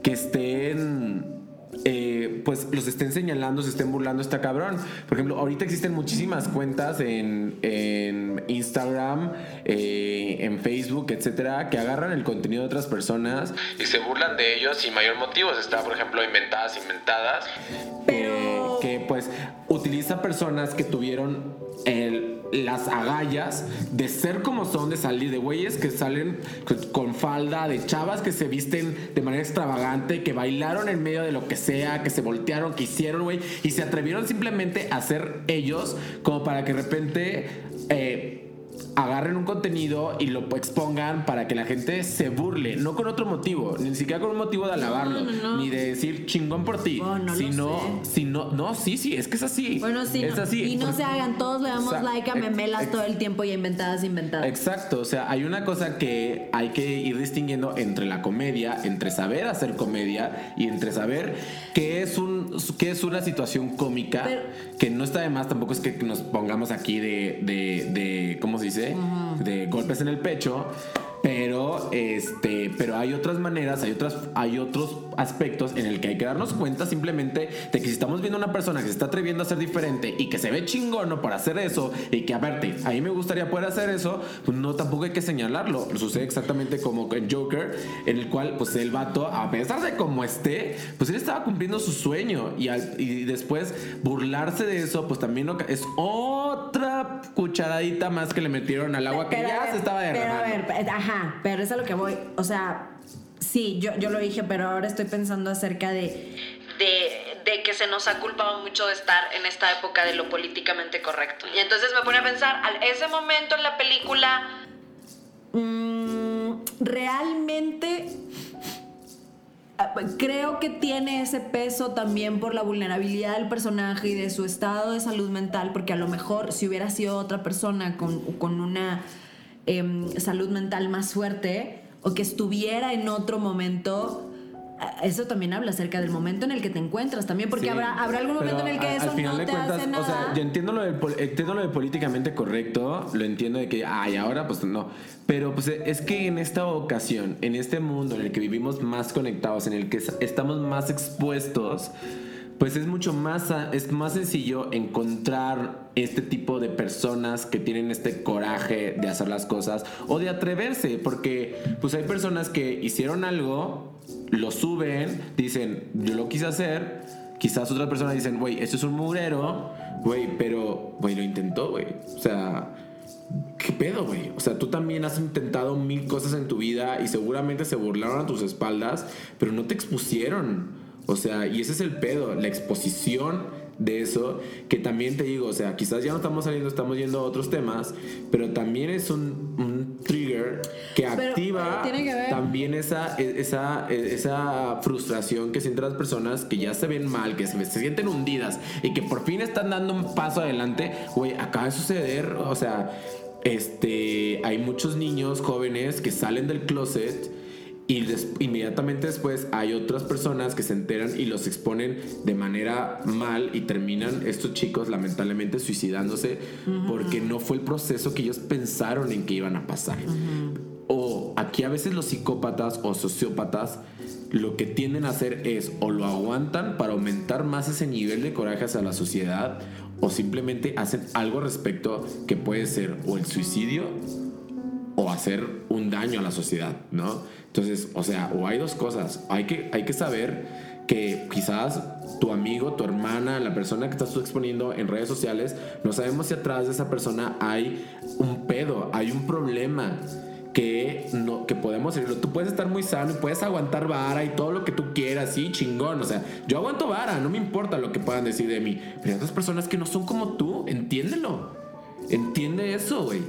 que estén eh, pues los estén señalando, se estén burlando, está cabrón. Por ejemplo, ahorita existen muchísimas cuentas en, en Instagram, eh, en Facebook, etcétera, que agarran el contenido de otras personas Y se burlan de ellos sin mayor motivo. Está, por ejemplo, inventadas, inventadas. Pero- que, que, pues utiliza personas que tuvieron las agallas de ser como son, de salir de güeyes que salen con, con falda, de chavas que se visten de manera extravagante, que bailaron en medio de lo que sea, que se voltearon, que hicieron, güey, y se atrevieron simplemente a ser ellos como para que de repente... eh, agarren un contenido y lo expongan para que la gente se burle, no con otro motivo, ni siquiera con un motivo de alabarlo, no, no. ni de decir chingón por ti, Oh, no lo sino, sino, no, sí, sí, es que es así. Bueno, sí, es así. y no se hagan, todos le damos like a memelas todo el tiempo y a inventadas, inventadas. Exacto, o sea, hay una cosa que hay que ir distinguiendo entre la comedia, entre saber hacer comedia y entre saber qué es un qué es una situación cómica, Pero- que no está de más, tampoco es que nos pongamos aquí de, de, de ¿cómo se dice? De golpes en el pecho. Pero, este, pero hay otras maneras, hay otras, hay otros aspectos en el que hay que darnos cuenta simplemente de que si estamos viendo una persona que se está atreviendo a ser diferente y que se ve chingono por hacer eso y que a verte, a mí me gustaría poder hacer eso, pues no tampoco hay que señalarlo. Sucede exactamente como en Joker, en el cual pues el vato, a pesar de cómo esté, pues él estaba cumpliendo su sueño y, al- y después burlarse de eso, pues también es otra cucharadita más que le metieron al agua que Pero ya ver, se estaba Pero derramando. a ver, pe- ajá, pero es a lo que voy. O sea, sí, yo, yo lo dije, pero ahora estoy pensando acerca de, de, de que se nos ha culpado mucho de estar en esta época de lo políticamente correcto. Y entonces me pone a pensar, al ese momento en la película, mm, realmente creo que tiene ese peso también por la vulnerabilidad del personaje y de su estado de salud mental, porque a lo mejor si hubiera sido otra persona con, con una em, salud mental más fuerte o que estuviera en otro momento, eso también habla acerca del momento en el que te encuentras también, porque Sí, habrá, habrá algún momento en el que al- eso al final no de te cuentas, hace nada. O sea, yo entiendo lo, del entiendo lo de políticamente correcto, lo entiendo de que, ay, ahora pues no. Pero pues es que en esta ocasión, en este mundo en el que vivimos más conectados, en el que es- estamos más expuestos, pues es mucho más, es más sencillo encontrar este tipo de personas que tienen este coraje de hacer las cosas o de atreverse, porque pues hay personas que hicieron algo, lo suben, dicen, yo lo quise hacer, quizás otras personas dicen, güey, esto es un mugrero, güey, pero, güey, lo intentó, güey. O sea, ¿qué pedo, güey? O sea, tú también has intentado mil cosas en tu vida y seguramente se burlaron a tus espaldas, pero no te expusieron. O sea, y ese es el pedo, la exposición de eso, que también te digo, o sea, quizás ya no estamos saliendo, estamos yendo a otros temas, pero también es un, un trigger que Pero, activa eh, tiene que ver. también esa, esa, esa frustración que sienten las personas que ya se ven mal, que se, se sienten hundidas y que por fin están dando un paso adelante, güey, acaba de suceder, o sea, este, hay muchos niños jóvenes que salen del closet y des- inmediatamente después hay otras personas que se enteran y los exponen de manera mal y terminan estos chicos lamentablemente suicidándose porque no fue el proceso que ellos pensaron en que iban a pasar. O aquí a veces los psicópatas o sociópatas lo que tienden a hacer es o lo aguantan para aumentar más ese nivel de coraje hacia la sociedad o simplemente hacen algo respecto que puede ser o el suicidio o hacer un daño a la sociedad, ¿no? Entonces, o sea, o hay dos cosas. Hay que, hay que saber que quizás tu amigo, tu hermana, la persona que estás exponiendo en redes sociales, no sabemos si atrás de esa persona hay un pedo, hay un problema que, no, que podemos herirlo. Tú puedes estar muy sano y puedes aguantar vara y todo lo que tú quieras, sí, chingón. O sea, yo aguanto vara, no me importa lo que puedan decir de mí. Pero hay otras personas que no son como tú, entiéndelo. Entiende eso, güey.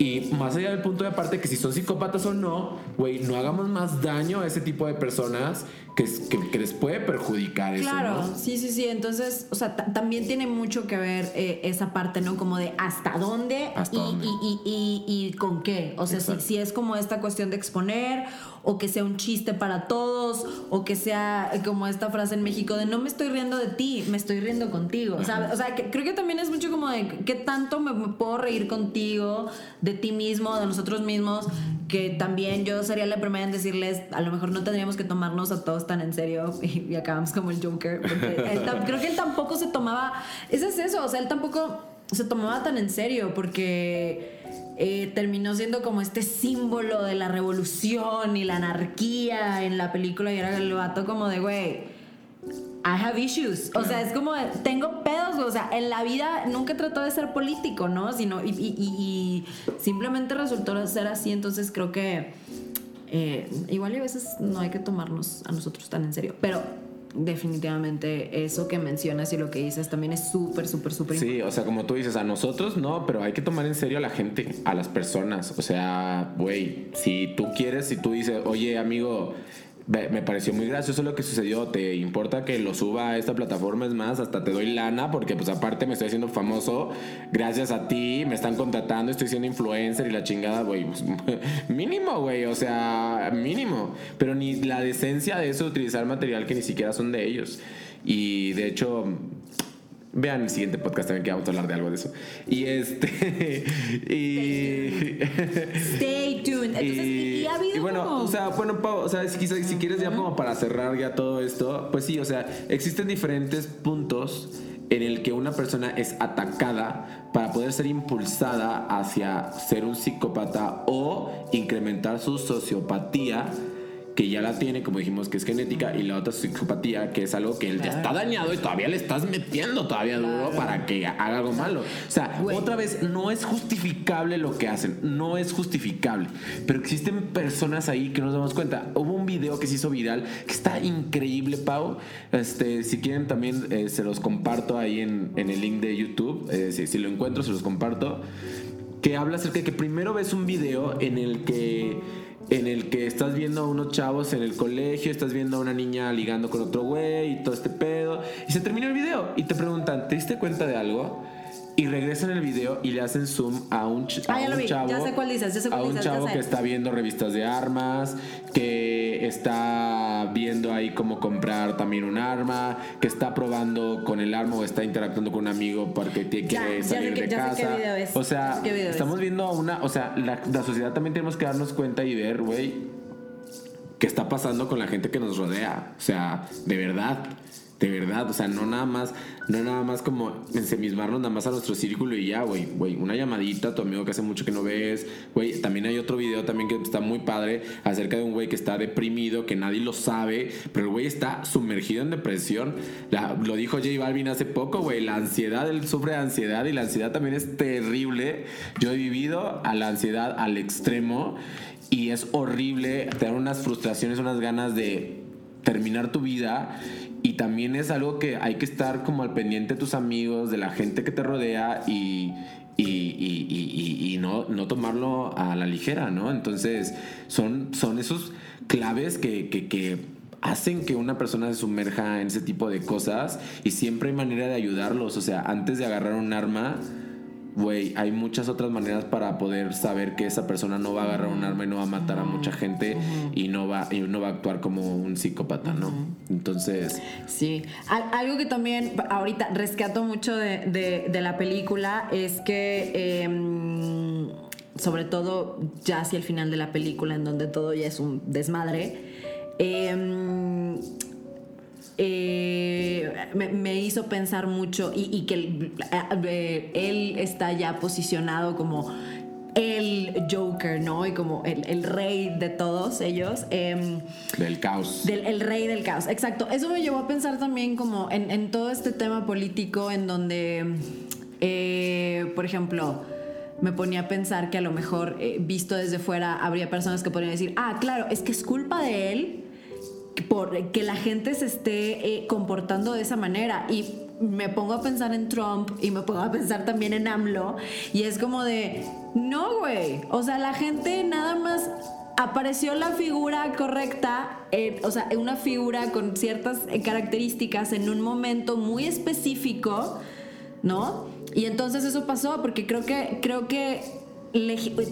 Y más allá del punto de aparte que si son psicópatas o no, güey, no hagamos más daño a ese tipo de personas que, que, que les puede perjudicar eso. Claro, ¿no? sí, sí, sí. Entonces, o sea, ta- también tiene mucho que ver eh, esa parte, ¿no? Como de hasta dónde, Hasta y, dónde. Y, y, y- con qué. O sea, si, si es como esta cuestión de exponer, o que sea un chiste para todos, o que sea eh, como esta frase en México de no me estoy riendo de ti, me estoy riendo contigo. ¿sabes? O sea, que, creo que también es mucho como de qué tanto me, me puedo reír contigo, de ti mismo, de nosotros mismos, que también yo sería la primera en decirles, a lo mejor no tendríamos que tomarnos a todos tan en serio y, y acabamos como el Joker. Él creo que él tampoco se tomaba, ese es eso, o sea, él tampoco se tomaba tan en serio porque eh, terminó siendo como este símbolo de la revolución y la anarquía en la película y era el vato como de, güey. I have issues. O sea, es como, tengo pedos. O sea, en la vida nunca trató de ser político, ¿no? Sino, y, y- y- y simplemente resultó ser así. Entonces creo que eh, igual y a veces no hay que tomarnos a nosotros tan en serio. Pero definitivamente eso que mencionas y lo que dices también es súper, súper, súper Sí, o sea, como tú dices, a nosotros no, pero hay que tomar en serio a la gente, a las personas. O sea, güey, si tú quieres, si tú dices, oye, amigo, me pareció muy gracioso lo que sucedió, ¿te importa que lo suba a esta plataforma? Es más, hasta te doy lana, porque pues aparte me estoy haciendo famoso, gracias a ti, me están contratando, estoy siendo influencer y la chingada, güey, pues, mínimo, güey, o sea, mínimo. Pero ni la decencia de eso, utilizar material que ni siquiera son de ellos. Y de hecho Vean el siguiente podcast también que vamos a hablar de algo de eso. Y este. y. Stay tuned. Entonces, y, y ha habido y bueno, como- o sea, bueno, Pau, o sea, si, si- si quieres ya como para cerrar ya todo esto, pues sí, o sea, existen diferentes puntos en el que una persona es atacada para poder ser impulsada hacia ser un psicópata o incrementar su sociopatía que ya la tiene, como dijimos, que es genética, y la otra psicopatía, que es algo que él ya está dañado y todavía le estás metiendo todavía duro para que haga algo malo. O sea, otra vez, no es justificable lo que hacen, no es justificable, pero existen personas ahí que no nos damos cuenta. Hubo un video que se hizo viral que está increíble, Pau. Este, si quieren también eh, se los comparto ahí en, en el link de YouTube, Eh, si, si lo encuentro se los comparto, que habla acerca de que primero ves un video en el que en el que estás viendo a unos chavos en el colegio, estás viendo a una niña ligando con otro güey y todo este pedo. Y se termina el video y te preguntan, ¿te diste cuenta de algo? Y regresan el video y le hacen zoom a un, ch- Ah, un chavo. ya sé cuál dices, ya sé cuál a un dices, chavo que está viendo revistas de armas, que está viendo ahí cómo comprar también un arma, que está probando con el arma o está interactuando con un amigo porque tiene Ya, que salir de casa. es, O sea, es. estamos viendo a una, o sea, la, la sociedad también tenemos que darnos cuenta y ver, güey, qué está pasando con la gente que nos rodea. O sea, de verdad, de verdad. O sea, no nada más, no nada más como ensemismarnos nada más a nuestro círculo y ya, güey. Güey, una llamadita a tu amigo que hace mucho que no ves. Güey, también hay otro video también que está muy padre acerca de un güey que está deprimido, que nadie lo sabe, pero el güey está sumergido en depresión. Lo dijo J Balvin hace poco, güey. La ansiedad, él sufre de ansiedad y la ansiedad también es terrible. Yo he vivido a la ansiedad al extremo y es horrible tener unas frustraciones, unas ganas de terminar tu vida y también es algo que hay que estar como al pendiente de tus amigos, de la gente que te rodea y, y, y- y- no, no tomarlo a la ligera, ¿no? Entonces son, son esos claves que, que- que hacen que una persona se sumerja en ese tipo de cosas y siempre hay manera de ayudarlos, o sea, antes de agarrar un arma Güey, hay muchas otras maneras para poder saber que esa persona no va a agarrar un arma y no va a matar a mucha gente y no va y no va a actuar como un psicópata, ¿no? Entonces, Sí, Al- algo que también ahorita rescato mucho de, de- de la película es que, em, sobre todo ya hacia el final de la película, en donde todo ya es un desmadre, em, eh, me, me hizo pensar mucho y, y que el- eh, él está ya posicionado como el Joker, ¿no? Y como el, el rey de todos ellos. em, del caos. del el rey del caos, exacto. Eso me llevó a pensar también como en, en todo este tema político en donde, eh, por ejemplo, me ponía a pensar que a lo mejor eh, visto desde fuera habría personas que podrían decir, ah, claro, es que es culpa de él por que la gente se esté eh, comportando de esa manera y me pongo a pensar en Trump y me pongo a pensar también en AMLO y es como de no güey o sea la gente nada más apareció la figura correcta eh, o sea una figura con ciertas eh, características en un momento muy específico ¿no? Y entonces eso pasó porque creo que creo que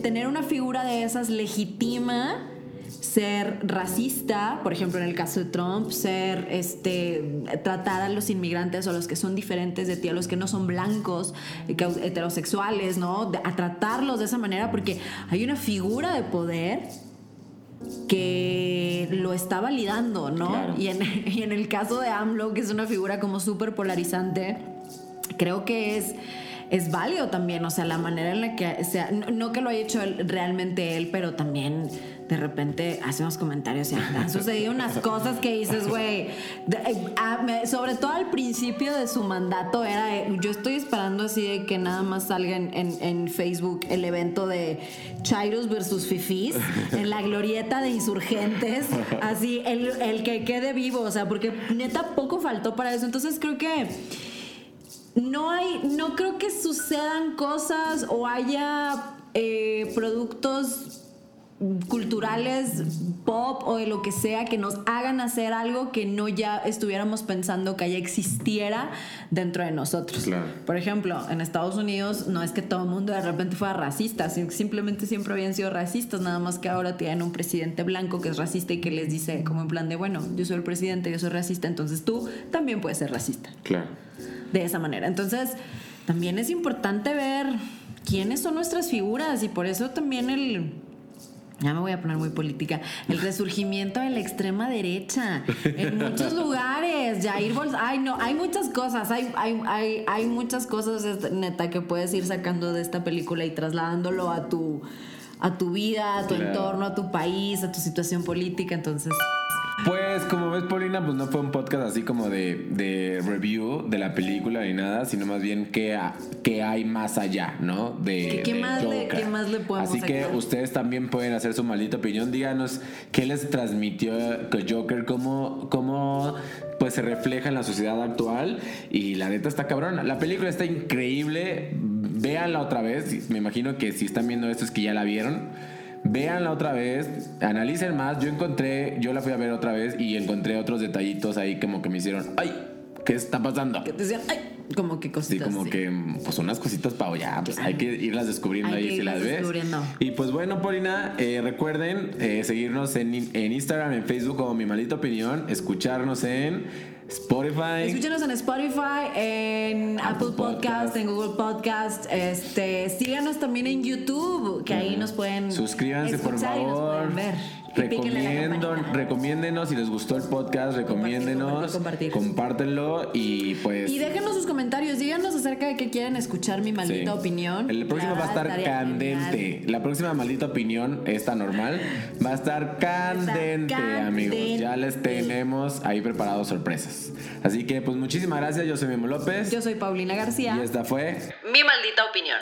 tener una figura de esas legitima ser racista, por ejemplo en el caso de Trump, ser este tratar a los inmigrantes o a los que son diferentes de ti, a los que no son blancos, eh, heterosexuales, ¿no? A tratarlos de esa manera porque hay una figura de poder que lo está validando, ¿no? Claro. Y, en, y en el caso de AMLO, que es una figura como súper polarizante, creo que es, es válido también, o sea, la manera en la que, o sea, no, no que lo haya hecho él- realmente él, pero también de repente hace unos comentarios y han sucedido unas cosas que dices, güey, eh, sobre todo al principio de su mandato era, eh, yo estoy esperando así de que nada más salga en, en- en Facebook el evento de Chairos versus Fifis, en la glorieta de insurgentes, así, el, el que quede vivo, o sea, porque neta poco faltó para eso, entonces creo que no hay, no creo que sucedan cosas o haya eh, productos culturales, pop o de lo que sea que nos hagan hacer algo que no ya estuviéramos pensando que ya existiera dentro de nosotros. Claro. Por ejemplo, en Estados Unidos no es que todo el mundo de repente fuera racista, simplemente siempre habían sido racistas, nada más que ahora tienen un presidente blanco que es racista y que les dice como en plan de, bueno, yo soy el presidente, yo soy racista, entonces tú también puedes ser racista. Claro. de esa manera. Entonces, también es importante ver quiénes son nuestras figuras y por eso también el ya me voy a poner muy política, el resurgimiento de la extrema derecha en muchos lugares, Jair Bolsonaro, ay no, hay muchas cosas, hay, hay, hay, hay muchas cosas neta que puedes ir sacando de esta película y trasladándolo a tu, a tu vida, a tu Claro. entorno, a tu país, a tu situación política, entonces... Pues como ves, Paulina, pues no fue un podcast así como de, de review de la película ni nada, sino más bien qué, qué hay más allá, ¿no? De, ¿Qué- de más le- Joker. qué más le podemos Así que sacar? ustedes también pueden hacer su maldita opinión. Díganos qué les transmitió Joker, cómo, cómo pues se refleja en la sociedad actual. Y la neta está cabrona. La película está increíble. Véanla otra vez. Me imagino que si están viendo esto es que ya la vieron. Véanla otra vez, analicen más. Yo encontré, yo la fui a ver otra vez y encontré otros detallitos ahí como que me hicieron, ay, ¿qué está pasando? Que te decían, ay, como que Sí, cositas. como sí. que pues unas cositas para ya, pues hay que irlas descubriendo Hay ahí si las ves. descubriendo. Y pues bueno, Paulina, eh, recuerden eh, seguirnos en, en Instagram, en Facebook como Mi Maldita Opinión, escucharnos en Spotify. Escúchenos en Spotify, en Apple Apple Podcast, Podcast. en Google Podcast. Este, síganos también en YouTube, que ahí nos pueden Suscríbanse por escuchar y nos favor. pueden ver. Campanita. recomiéndenos si les gustó el podcast, recomiéndenos, compartir, compartir. compártenlo y pues Y déjenos sus comentarios, díganos acerca de qué quieren escuchar mi maldita Sí. opinión. El próximo va a estar candente. genial. La próxima maldita opinión, esta normal, va a estar candente, amigos. Ya les candente. tenemos ahí preparados sorpresas. Así que, pues muchísimas gracias. Yo soy Memo López. Yo soy Paulina García. y esta fue Mi maldita opinión.